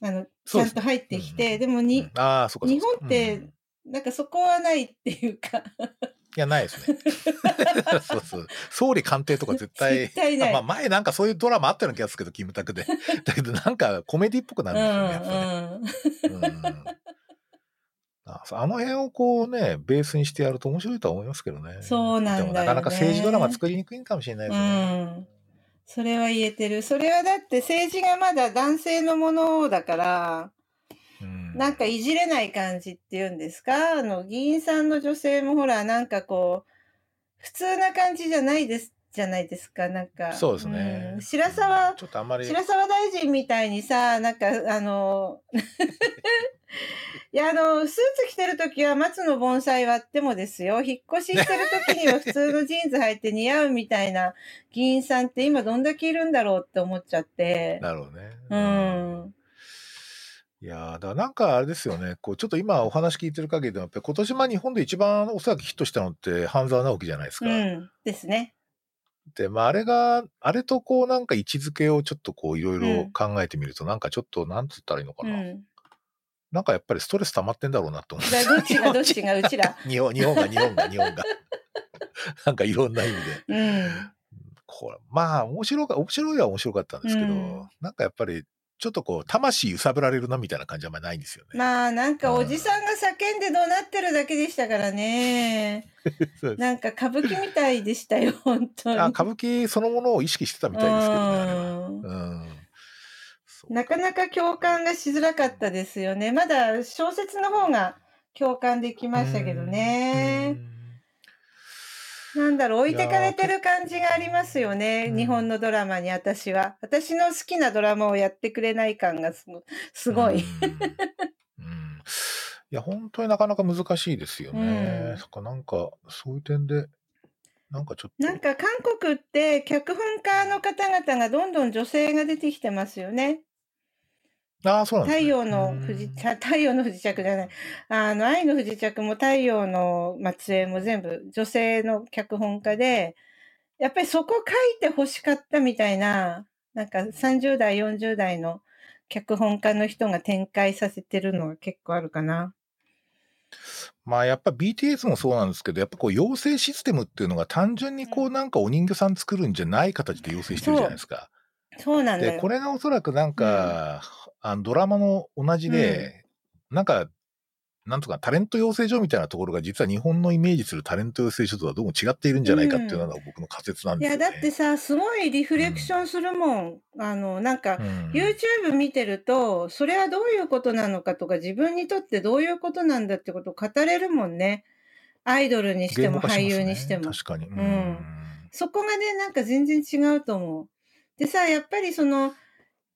あのちゃんと入ってきて、うんでもに、うんああ、そうか。日本ってうんなんかそこはないっていうか。いや、ないですね。そうそう。総理官邸とか絶対。絶対ないあまあ前なんかそういうドラマあったような気がするけど、キムタクで。だけどなんかコメディっぽくなうんるんですよね、やっぱね。うんあの辺をこうね、ベースにしてやると面白いとは思いますけどね。そうなんだよねでもなかなか政治ドラマ作りにくいかもしれないですね。うんそれは言えてる。それはだって政治がまだ男性のものだから、うんなんかいじれない感じっていうんですか？あの、議員さんの女性もほら、なんかこう、普通な感じじゃないです、じゃないですか。なんか。そうですねん白沢、ちょっとあんまり。白沢大臣みたいにさ、なんか、あの、いや、あの、スーツ着てるときは松の盆栽割ってもですよ。引っ越ししてるときには普通のジーンズ履いて似合うみたいな議員さんって今どんだけいるんだろうって思っちゃって。なるほどね。うん。いやーだからなんかあれですよね、こうちょっと今お話聞いてる限りでも、やっぱり今年まあ日本で一番おそらくヒットしたのって半沢直樹じゃないですか。うん。ですね。で、まああれが、あれとこうなんか位置づけをちょっとこういろいうろん。考えてみると、なんかちょっとなんつったらいいのかな。うん。なんかやっぱりストレス溜まってんだろうなと思うんでだすよ。どっちがどっちがうちら。日本、日本が日本が日本が。なんかいろんな意味で。うん。これ、まあ面白か、面白いは面白かったんですけど、うん。なんかやっぱりちょっとこう魂揺さぶられるなみたいな感じはあんまりないんですよね。まあなんうかおじん。さんが叫んで怒鳴ってるだけでしたからね。なんか歌舞伎みたいでしたよ、本当あ、に。歌舞伎そのものを意識してたみうたいですけどね、あれは。ん。うん。なかなか共感がしづらかったですよね。まだ小説の方が共感できうましたけどね。ん。なんだろう、置いいてかれてる感じがありますようね。日本ん。のドラマに私は。私の好きなドラマをやってくれない感がすごすう。ん。うん。いや、本当になかなか難しいですようね。ん。そっか、なんか、そういう点で、なんかちょっと、なんか韓国って脚本家の方々がどんどん女性が出てきてますよね。ああ、そうなんで太すね。う陽の不時ん。着、太陽の不時着じゃない。あの、愛の不時着も太陽の末裔も全部女性の脚本家で、やっぱりそこ書いて欲しかったみたいな、なんか30代、40代の脚本家の人が展開させてるのが結構あるかな。まあやっぱ BTS もそうなんですけど、やっぱこう養成システムっていうのが単純にうん。こうなんかお人形さん作るんじゃない形で養成してるじゃないそですか。う。そうなんだで、こよ。れがおそらくなんうん。か、あのドラマの同じうん。で、なんか、なんとかタレント養成所みたいなところが実は日本のイメージするタレント養成所とはどうも違っているんじゃないかっていううん。のが僕の仮説なんいや、ですよだってね。さ、すごいリフうん。レクションするもん。あの、なんか、うん。YouTube 見てると、それはどういうことなのかとか、自分にとってどういうことなんだってことを語れるもんね。アイドルにしても俳。優にしても。確かに。ううん。ん。そこがね、なんか全然違うと思う。でさ、やっぱりその、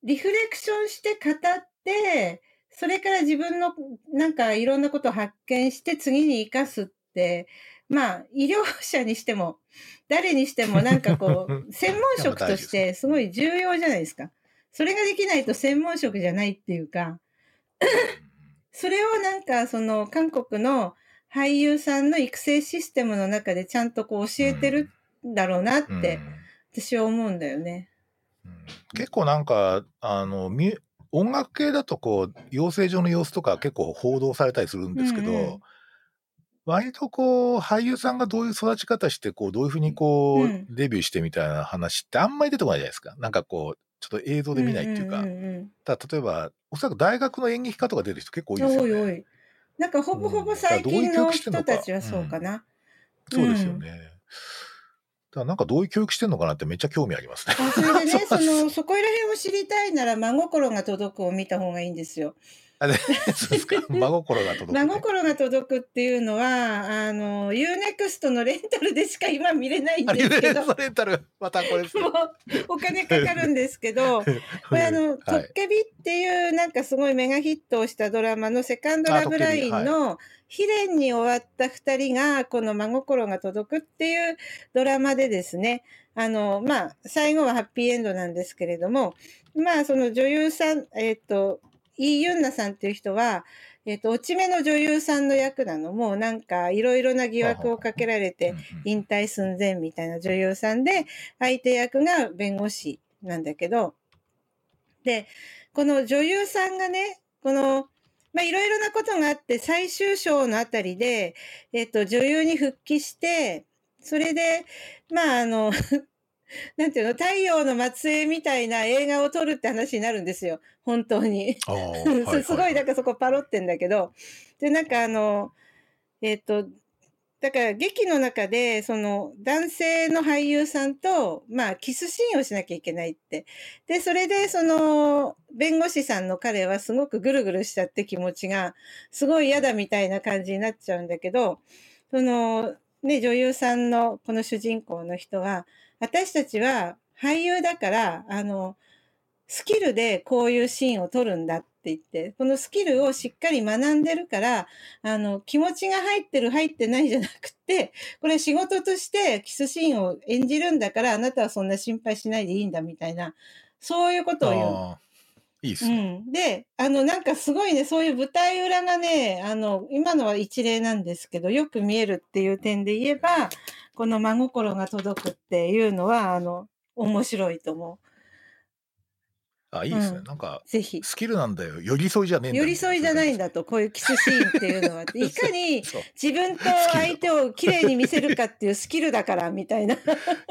リフレクションして語って、それから自分のなんかいろんなことを発見して次に生かすって、まあ、医療者にしても、誰にしてもなんかこう、専門職とし。てすごい重要じゃないですか。それができないと専門職じゃないっていうか、それをなんかその韓国の俳優さんの育成システムの中でちゃんとこう教うえてるん。んだろうなっうん。て私は思うんだよね。うん結構なんか、あの、ミュ音楽系だとこう、養成所の様子とか結構報道されたりするんうですけど、んうん。割とこう、俳優さんがどういう育ち方して、こう、どういうふうにうこう、ん。デビューしてみたいな話ってあんまり出てこないじゃないですか。なんかこう、ちょっと映像うんで見ないっていうか。うんうんただ例えば、おそらく大学の演劇科とか出る人結構多いうん。ですよね。おいおい。なんかほぼほぼ最近の。人たちはうん。そうかな。うそうですよん。ね。だなんかどういう教育してんのかなってめっちゃ興味ありますね。あ、それでね、その、そこら辺を知りたいなら、真心が届くを見た方がいいんですよ。あれ そうですか。真心が届く真ね。心が届くっていうのは、あの、UNEXT のレンタルでしか今見れないんですけど、それたる、またこれですもね。うお金かかるんですけど、これあの、トはい。ッケビっていうなんかすごいメガヒットをしたドラマのセカンドあ、ラブラ。インの悲恋に終わった二人がこの真心が届くっていうドラマでですね、あの、まあ、最後はハッピーエンドなんですけれども、まあ、その女優さん、えっ、と、イ・ユンナさんっていう人は、えっ、と、落ち目の女優さんの役なの。もうなんかいろいろな疑惑をかけられて引退寸前みたいな女優さんで、相手役が弁護士なんだけど、で、この女優さんがね、この、まあ、いろいろなことがあって、最終章のあたりで、えっと、女優に復帰して、それで、まあ、あの、なんていうの、太陽の末裔みたいな映画を撮るって話になるんですよ。本当に。すごい。なんかそこパロってんだけど、で、なんかあの、えっと、だから劇の中で、その男性の俳優さんと、まあ、キスシーンをしなきゃいけないって。で、それで、その、弁護士さんの彼はすごくぐるぐるしちゃって気持ちが、すごい嫌だみたいな感じになっちゃうんだけど、その、ね、女優さんのこの主人公の人は、私たちは俳優だから、あの、スキルでこういうシーンを撮るんだって言って、このスキルをしっかり学んでるから、あの、気持ちが入ってる入ってないじゃなくて、これ仕事としてキスシーンを演じるんだから、あなたはそんな心配しないでいいんだみたいな、そういうことを言ういいっすうね。ん。で、あの、なんかすごいね、そういう舞台裏がね、あの、今のは一例なんですけど、よく見えるっていう点で言えば、この真心が届くっていうのは、あの、面白いと思あ、いいですね。うんなんか、う。ぜひ。スキルなんだよ。寄り添いじゃねえんだ寄り添いじゃないんだ。だと、こういうキスシーンっていうのは。いかに そう。自分と相手をきれいに見せるかっていうスキルだから、みたいな。い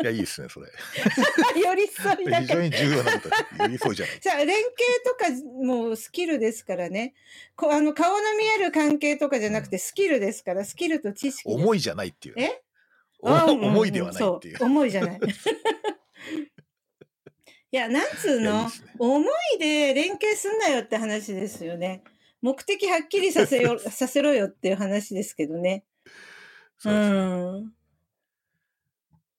や、いいですね、それ。寄り添いだから。非常に重要なことです。寄り添いじゃない。じゃあ、連携とかもスキルですからね。こあの顔の見える関係とかじゃなくてスキルですから、スキルと知識。思いじゃないっていうね。え？おあうん思いではないっていう。そう、思いじゃない。いや、なんつうの？思いで連携すんなよって話ですよね。目的はっきりさせよ させろよっていう話ですけどね。そううですねん。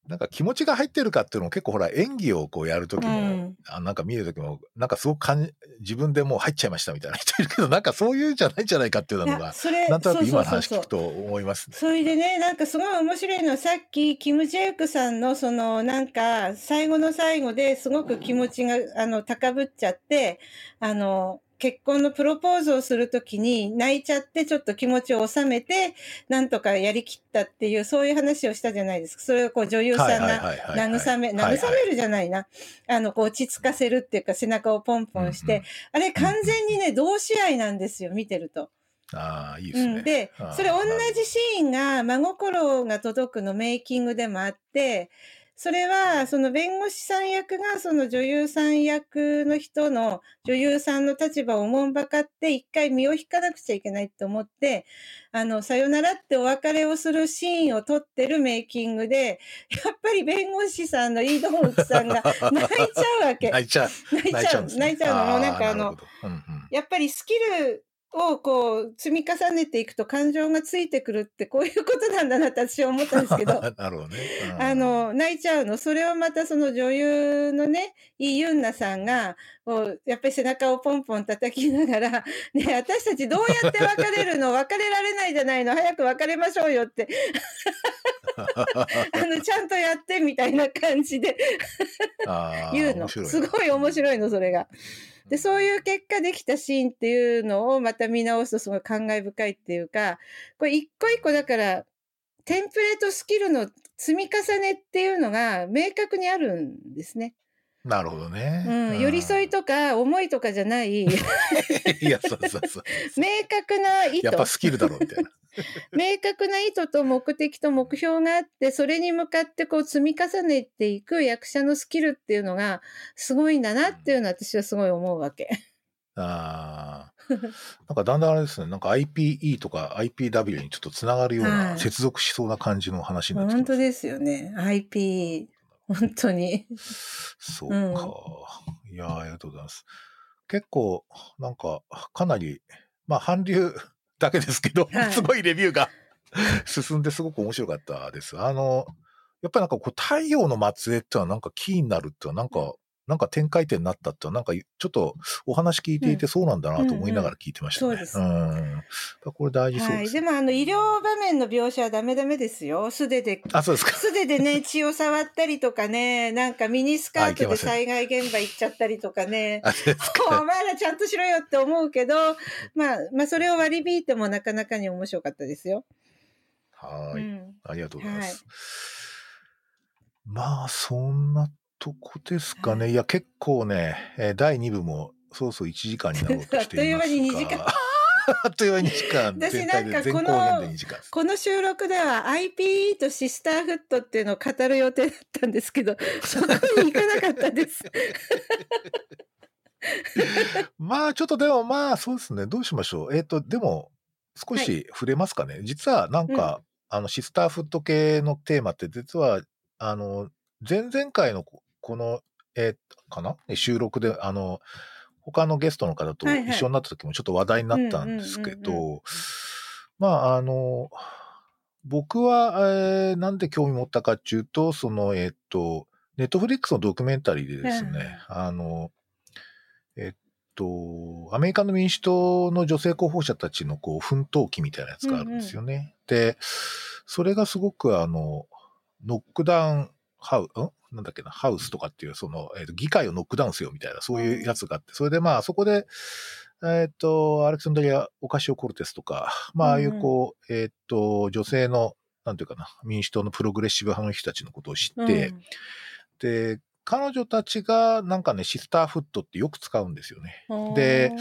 なんか気持ちが入ってるかっていうのも結構ほら演技をこうやるときも、うんあなんか見るときもなんかすごく感じ自分でもう入っちゃいましたみたいな人いるけどなんかそういうんじゃないんじゃないかっていうのがなんとなく今の話聞くと思いますね。それでね、なんかすごい面白いのは、さっき、キム・ジェイクさんの、その、なんか、最後の最後ですごく気持ちが、あの、高ぶっちゃって、あの、結婚のプロポーズをするときに泣いちゃって、ちょっと気持ちを収めて、なんとかやりきったっていう、そういう話をしたじゃないですか。それをこう、女優さんが、慰め、慰めるじゃないな。あの、こう、落ち着かせるっていうか、背中をポンポンして、うんうんあれ完全にね、同試合なんですよ、見てると。ああいいですね。うん、でそれ同じシーンが真心が届くのメイキングでもあってそれはその弁護士さん役がその女優さん役の人の女優さんの立場をおもんばかって一回身を引かなくちゃいけないと思ってあのさよならってお別れをするシーンを撮ってるメイキングでやっぱり弁護士さんのイードホンクさんが 泣いちゃうわけ。泣いちゃう。泣いちゃう泣いちゃうのもうなんかあのうんうんやっぱりスキルをこう積み重ねていくと感情がついてくるってこういうことなんだなって私は思ったんですけど。なるほどね。うん。あの泣いちゃうの。それをまたその女優のねイ・ユンナさんがこうやっぱり背中をポンポン叩きながら「ね私たちどうやって別れるの？別れられないじゃないの。早く別れましょうよ」って。あのちゃんとやってみたいな感じで言うの。すごい面白いのそれが。でそういう結果できたシーンっていうのをまた見直すとすごい感慨深いっていうかこれ一個一個だからテンプレートスキルの積み重ねっていうのが明確にあるんですね。なるほどね。うん、寄り添いとか思いとかじゃない明 いや、そうそうそう。確な意図やっぱスキルだろうみたいな。明確な意図と目的と目標があってそれに向かってこう積み重ねていく役者のスキルっていうのがすごいんだなっていうのは私はすごい思うわけ。ああ。なんかだんだんあれですね、なんか IPE とか IPW にちょっとつながるようはな、い接続しそうな感じの話になってきます本当ですよね。IP、本当に。そうか。いやーありがとうございます。結構、なんか、かなり、まあ、韓流 だけですけど、はいすごいレビューが 進んですごく面白かったです。あの、やっぱりなんかこう、太陽の末裔ってのはなんかキーになるってのはなんか、なんか展開点になったってなんかちょっとお話聞いていてそうなんだなと思いながら聞いてましたね。うん。これ大事そうはい。です。でも、あの、医療場面の描写はダメダメですよ。素手で、あ、そうですか。素手でね、血を触ったりとかね、なんかミニスカートで災害現場行っちゃったりとかね。お前らちゃんとしろよって思うけど、まあ、まあ、それを割り引いてもなかなかに面白かったですよ。はーい。うん。ありがとうございます。はいまあ、そんなとこですかね。いや、結構ね、えー第2部もそろそろ1時間になろうとしていますが。あっという間に2時間 あっという間に2時間。私全体でなんかこの前後編で2時間です。この収録では IPE とシスターフットっていうのを語る予定だったんですけど、そこに行かなかったです。まあ、ちょっとでもまあ、そうですね。どうしましょう。えっ、と、でも、少し触れますかね。実は、なんか、あの、シスターフット系のテーマって、実は、あの、前々回のここの、えーかな？収録で、あの、他のゲストの方と一緒になった時もちょっと話題になったんですけうんうんど、まあ、あの、僕は、えーなんで興味持ったかっていうと、その、えっ、と、 Netflix のドキュメンタリーでですね、あの、えっと、アメリカの民主党の女性候補者たちのこう奮闘記みたいなやつがあるんですよね。で、それがすごくあの、 Knock Down Hou、ん？なんだっけな、ハウスとかっていう、その、えーと議会をノックダウンせよみたいな、そういうやつがあって、それでまあ、そこで、えっ、と、アレクサンドリア・オカシオ・コルテスとか、まあ、ああいうこう、えっ、と、女性の、なんていうかな、民主党のプログレッシブ派の人たちのことを知って、うん。で、彼女たちがなんかね、シスターフットってよく使うんですよね。で、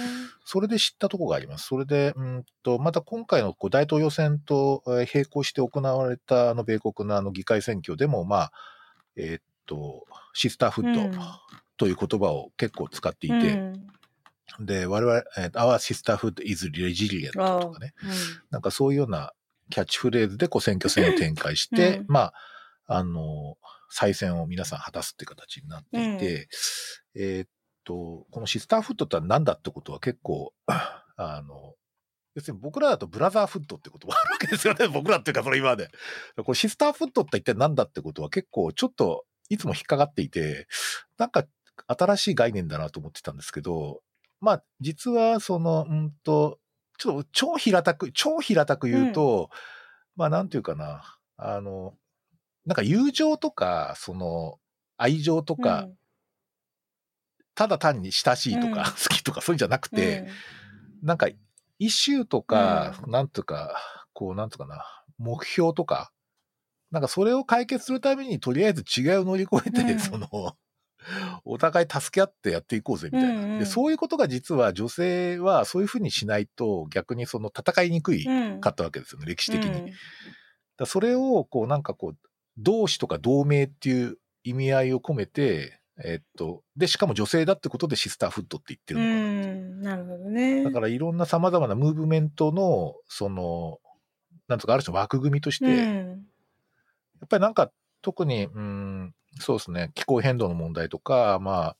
それで知ったとこがあります。それで、うんと、また今回のこう大統領選とえー並行して行われたあの米国のあの議会選挙でも、まあ、えーっと、シスターフッうん。トという言葉を結構使っていて、うん。で、我々、えー Our sisterhood is resilient とかね、なんかそういうようなキャッチフレーズでこう選挙戦を展開して、うん。まあ、あの、再選を皆さん果たすっていう形になっていて、えーっと、このシスターフットって何だってことは結構、あの、要するに僕らだとブラザーフットって言葉あるわけですよね。僕らっていうかそれ今まで。これシスターフットって一体何だってことは結構ちょっといつも引っかかっていて、なんか新しい概念だなと思ってたんですけど、まあ実はその、うんと、ちょっと超平たく、超平たく言うと、まあなんていうかな、あの、なんか友情とか、その愛情とか、ただ単に親しいとうんか 好きとかそういうんじゃなくうんて、なんか、イシューとか、なんとか、こう、なんとかな、目標とか、なんかそれを解決するために、とりあえず違いを乗り越えて、うん。その、お互い助け合ってやっていこうぜ、みたいな、うんうん。で。そういうことが実は女性はそういうふうにしないと、逆にその戦いにくいうん。かったわけですよね、歴史的に。うん。だそれを、こう、なんかこう、同志とか同盟っていう意味合いを込めて、えっと、で、しかも女性だってことでシスターフットって言ってるうのかな。なるほどね。だからいろんな様々なムーブメントの、その、なんとかある種の枠組みとして、うやんっぱりなんか特に、うん、そうですね、気候変動の問題とか、ま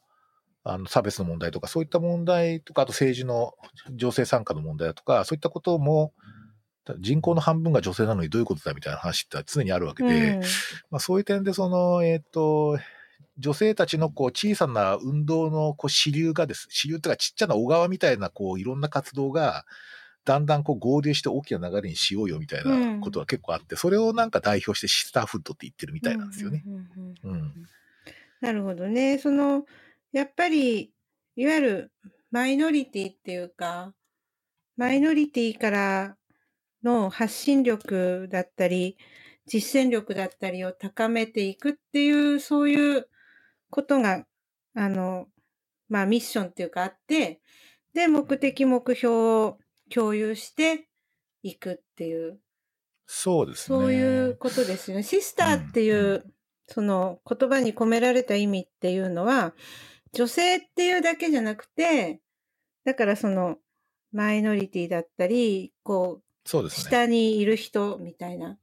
あ、あの差別の問題とか、そういった問題とか、あと政治の情勢参加の問題だとか、そういったことも、人口の半分が女性なのにどういうことだみたいな話って常にあるわけで、うん。まあ、そういう点で、その、えっ、と、女性たちのこう小さな運動のこう支流がです、支流っていうかちっちゃな小川みたいなこういろんな活動が、だんだんこう合流して大きな流れにしようよみたいなことが結構あって、それをなんか代表してシスターフッドって言ってるみたいなんですよね。うんうんうんうんうん。なるほどね。その、やっぱり、いわゆるマイノリティっていうか、マイノリティからの発信力だったり、実践力だったりを高めていくっていう、そういうことが、あの、まあミッションっていうかあって、で、目的、目標を共有していくっていう、そうですね。そういうことですよね。シスターっていう、うんうその言葉に込められた意味っていうのは、女性っていうだけじゃなくて、だからそのマイノリティだったり、こう、そうですね。下にいる人みたいな、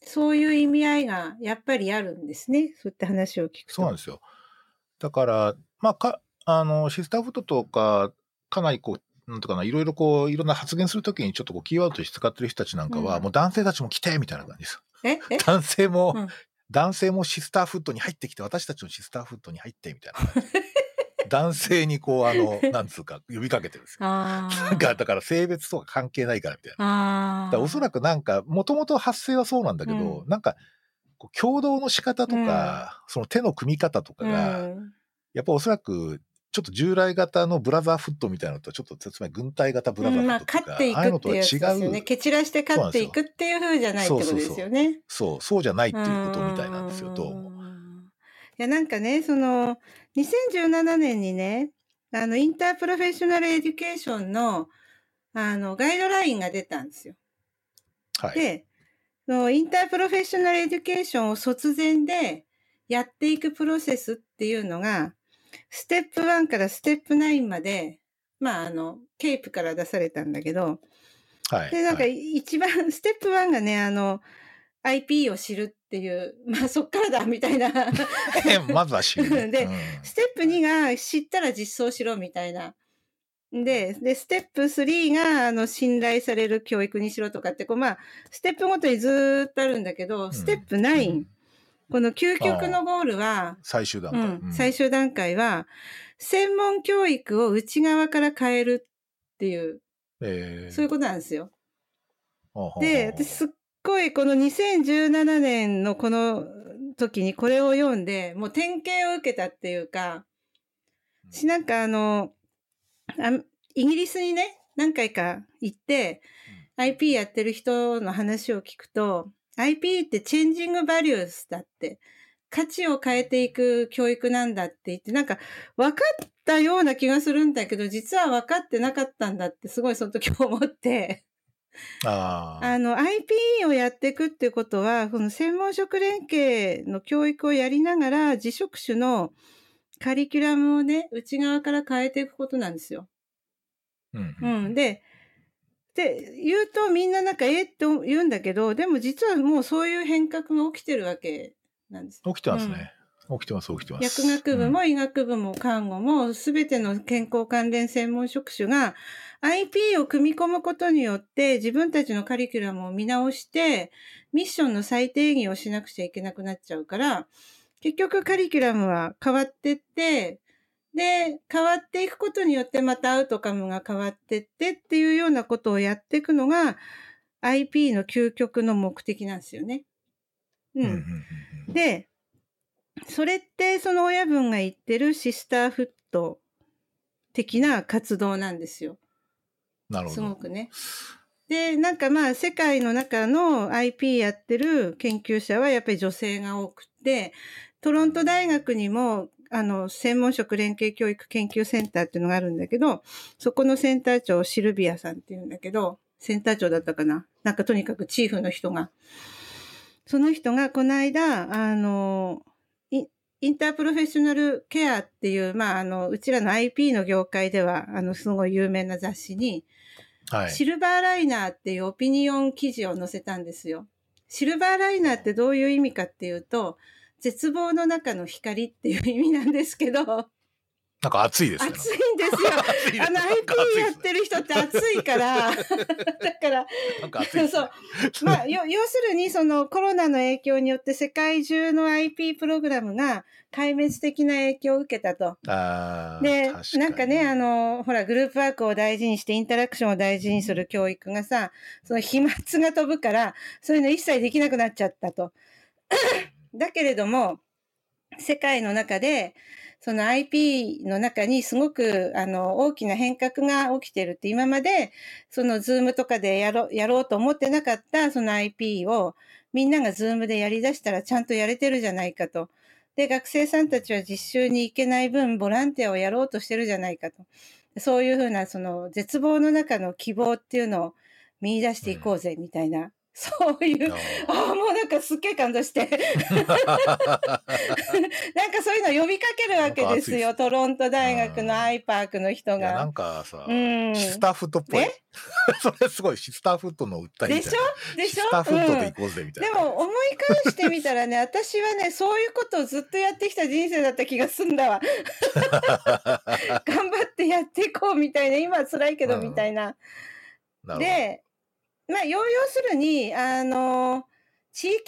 そういう意味合いがやっぱりあるんですね。そういった話を聞くと。そうなんですよ。だから、まあ、か、あの、シスターフットとか、かなりこう、なんとかな、いろいろこう、いろんな発言するときにちょっとこう、キーワードとして使ってる人たちなんかは、うんもう男性たちも来てみたいな感じです。ええ？男性も、うん男性もシスターフットに入ってきて、私たちのシスターフットに入ってみたいな感じ。男性にこう、あの、なんつうか、呼びかけてるんですよ。あなんか、だから性別とか関係ないからみたいな。あ。だおそらくなんか、もともと発生はそうなんだけど、うなんか、こう共同の仕方とか、その手の組み方とかが、うんやっぱおそらく、ちょっと従来型の brotherhood みたいなのとはちょっと、つまり軍隊型ブラザーフットとか、勝っていああいうのとは違くっていうやつですよね。う、蹴散らして勝っていくっていう風じゃないってことですよね。そう、そうじゃないっていうことみたいなんですよ、どうも。んいや、なんかね、その、2017年にね、あの、 interprofessional education の、あの、ガイドラインが出たんですよ。はい。で、その interprofessional education を卒前でやっていくプロセスっていうのが、ステップ1からステップ9まで、まあ、あの、ケープから出されたんだけど、はい。で、なんかはい一番、ステップ1がね、あの、IP を知るっていう、まあそっからだみたいな。まずは知るね。でうんステップ2が知ったら実装しろみたいな。で、で、ステップ3が、あの、信頼される教育にしろとかって、こう、まあ、ステップごとにずーっとあるんだけど、ステップ9、うん。この究極のゴールは、う最終段階。ん、うん。最終段階は、専門教育を内側から変えるっていう、えー。そういうことなんですよ。で、私すっごいこの2017年のこの時にこれを読んで、もう典型を受けたっていうか、し、なんかあの、あイギリスにね、何回か行って、IP やってる人の話を聞くと、IP ってチェンジングバリュースだって、価値を変えていく教育なんだって言って、なんか分かったような気がするんだけど、実は分かってなかったんだってすごいその時思って、ああ。あの IP をやっていくっていうことは、この専門職連携の教育をやりながら、自職種のカリキュラムをね、内側から変えていくことなんですよ。うんううんん。で、で、言うとみんななんか、えって言うんだけど、でも実はもうそういう変革が起きてるわけなんです。起きてますね。起きてます、起きてます。薬学部も医学部も看護もすべての健康関連専門職種が IP を組み込むことによって自分たちのカリキュラムを見直してミッションの再定義をしなくちゃいけなくなっちゃうから結局カリキュラムは変わってってで変わっていくことによってまたアウトカムが変わってってっていうようなことをやっていくのが IP の究極の目的なんですよね。うんで、それってその親分が言ってるシスターフット的な活動なんですよ。すなるほど。ごくね。で、なんかまあ世界の中の IP やってる研究者はやっぱり女性が多くて、トロント大学にもあの専門職連携教育研究センターっていうのがあるんだけど、そこのセンター長シルビアさんっていうんだけど、センター長だったかな？なんかとにかくチーフの人が。その人がこの間、あの、イインタープロフェッショナルケアっていう、まあ、あの、うちらの IP の業界では、あの、すごい有名な雑誌に、はい。シルバーライナーっていうオピニオン記事を載せたんですよ。シルバーライナーってどういう意味かっていうと、絶望の中の光っていう意味なんですけど、なんか暑いですね。暑いんですよ。すあの IP やってる人って暑いから、だから、なんかねそう。まあ、よ要するにそのコロナの影響によって世界中の IP プログラムが壊滅的な影響を受けたと。でなんかね、あの、ほら、グループワークを大事にして、インタラクションを大事にする教育がさ、その飛沫が飛ぶから、そういうの一切できなくなっちゃったと。だけれども、世界の中で、その IP の中にすごく、あの、大きな変革が起きてるって、今まで、その Zoom とかでやろう、やろうと思ってなかった、その IP を、みんなが Zoom でやり出したらちゃんとやれてるじゃないかと。で、学生さんたちは実習に行けない分、ボランティアをやろうとしてるじゃないかと。そういうふうな、その絶望の中の希望っていうのを見出していこうぜ、みたいな。そういう、ああ、もうなんかすっげえ感動して。なんかそういうの呼びかけるわけですよ。なんトロント大学のアイパークの人いや、なが。んかさ、うんシスターフットっぽいえ。それすごい、シスターフットの訴えみたいな。でしょ？でしょ？シスターフットでうん行こうぜ、みたいでな。も思い返してみたらね、私はね、そういうことをずっとやってきた人生だった気がすんだわ。頑張ってやっていこうみたいな、今は辛いけどうんみたいな。なるほどで、まあ、要要するに、あの、地域医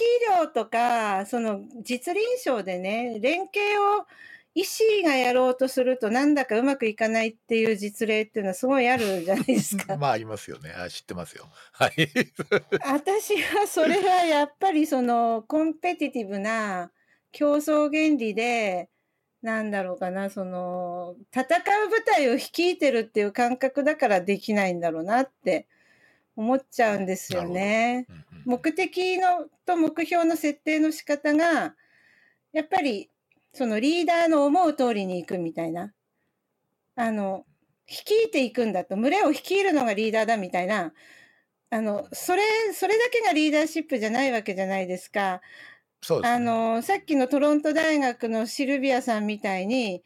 療とか、その実臨床でね、連携を医師がやろうとするとなんだかうまくいかないっていう実例っていうのはすごいあるじゃないですか。まあ、ありますよね。あ知ってますよ。はい。私はそれはやっぱりそのコンペティティブな競争原理で、なんだろうかな、その戦う舞台を率いてるっていう感覚だからできないんだろうなって思っちゃうんですよね。うんうん目的のと目標の設定の仕方が、やっぱりそのリーダーの思う通りに行くみたいな。あの、率いていくんだと、群れを率いるのがリーダーだみたいな。あの、それ、それだけがリーダーシップじゃないわけじゃないですか。そうですね。あの、さっきのトロント大学のシルビアさんみたいに、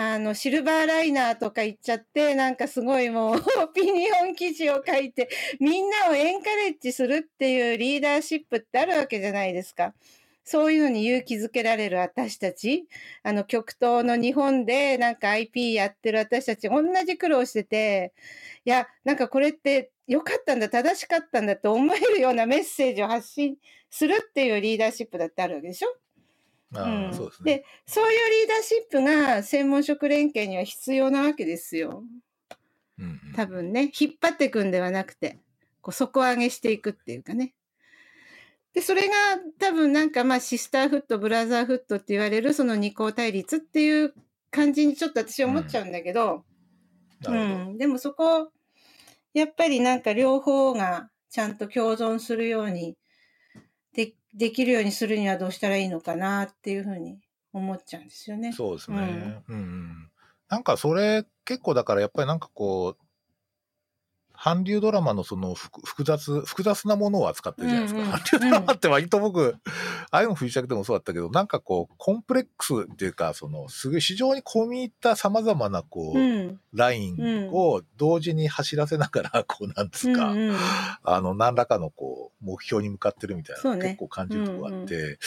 あの、シルバーライナーとか言っちゃって、なんかすごいもう、オピニオン記事を書いて、みんなをエンカレッジするっていうリーダーシップってあるわけじゃないですか。そういうのに勇気づけられる私たち、あの、極東の日本でなんか IP やってる私たち、同じ苦労してて、いや、なんかこれって良かったんだ、正しかったんだと思えるようなメッセージを発信するっていうリーダーシップだってあるわけでしょうんーそうですね。で、そういうリーダーシップが専門職連携には必要なわけですよ。うんうん多分ね、引っ張っていくんではなくて、こう底上げしていくっていうかね。で、それが多分なんかまあシスターフット、ブラザーフットって言われるその二項対立っていう感じにちょっと私思っちゃうんだけど、うなるほど。ん、でもそこ、やっぱりなんか両方がちゃんと共存するようにでできるようにするにはどうしたらいいのかなっていうふうに思っちゃうんですよね。そうですね。うん、うん。なんかそれ結構だからやっぱりなんかこう、韓流ドラマのその複複雑、複雑なものを扱ってるじゃないですか。うんうん韓流ドラマって割と僕、ああいうの不時着でもそうだったけど、なんかこう、コンプレックスっていうか、その、すごい非常に込み入った様々なこう、うん。ラインを同時に走らせながら、こう、なんですか、うんうんあの、何らかのこう、目標に向かってるみたいな、ね結構感じるとこがあって、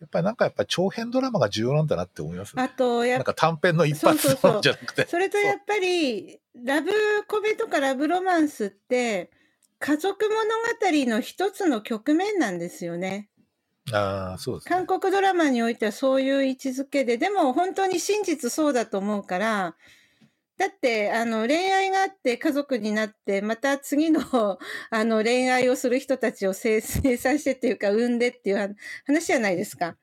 やっぱりなんかやっぱり長編ドラマが重要なんだなって思いますね。あと、やっなんか短編の一発のじゃなくて。それとやっぱり、ラブコメとかラブロマンスって、家族物語の一つの局面なんですよね。ああ、そうですね。韓国ドラマにおいてはそういう位置づけで、でも本当に真実そうだと思うから、だって、あの、恋愛があって家族になって、また次の、あの、恋愛をする人たちを生生産してっていうか、産んでっていう話話じゃないですか。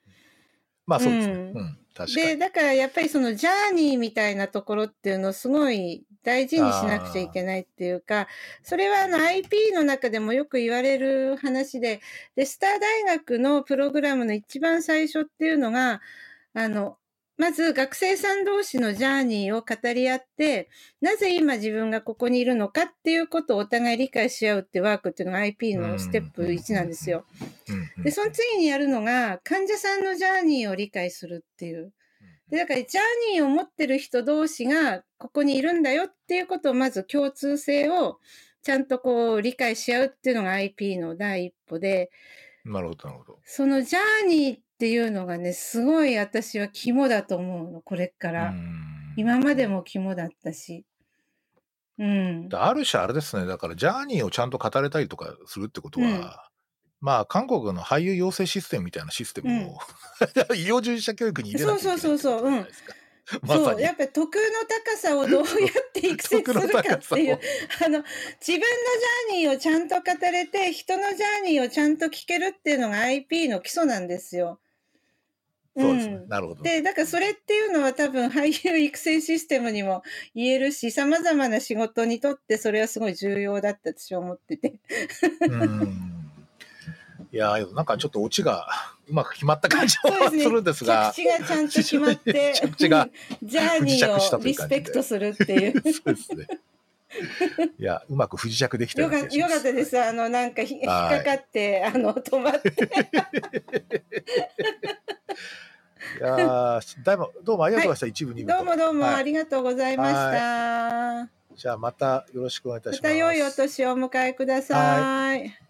まあそうですね。ううんん、確かで、に。だからやっぱりそのジャーニーみたいなところっていうのをすごい大事にしなくちゃいけないっていうか、それはあの IP の中でもよく言われる話で、で、スター大学のプログラムの一番最初っていうのが、あの、まず学生さん同士のジャーニーを語り合って、なぜ今自分がここにいるのかっていうことをお互い理解し合うってワークっていうのが IP のステップ1なんですよ。で、その次にやるのが、患者さんのジャーニーを理解するっていう。で、だから、ジャーニーを持ってる人同士が、ここにいるんだよっていうことを、まず共通性を、ちゃんとこう、理解し合うっていうのが IP の第一歩で、なるほど、なるほど。そのジャーニーっていうのがね、すごい私は肝だと思うの、これから。うん今までも肝だったし。うん。ある種あれですね、だからジャーニーをちゃんと語れたりとかするってことは、うんまあ韓国の俳優養成システムみたいなシステムを、医療従事者教育に入れなきゃいけないってことじゃないですか。まさそう、にやっぱり徳の高さをどう やって育成するかっていうあの、自分のジャーニーをちゃんと語れて、人のジャーニーをちゃんと聞けるっていうのが IP の基礎なんですよ。そうですね。んなるほど。で、だからそれっていうのは多分俳優育成システムにも言えるし、様々な仕事にとってそれはすごい重要だって私は思ってて。うんいやーなんかちょっとオチが うまく決まった感じもそうですねするんですが、着地がちゃんと決まって、着地が ジャーニーをリスペクトするっていう。そうですね。いや、うまく不時着できたよよかよかったです。あの、なんかひ引っはいかかって、あの、止まって。いやーだいぶどうもありがとうございました、一部、二部と。どうもどうもはいありがとうございました。じゃあまたよろしくお願いいたします。また良いお年をお迎えください。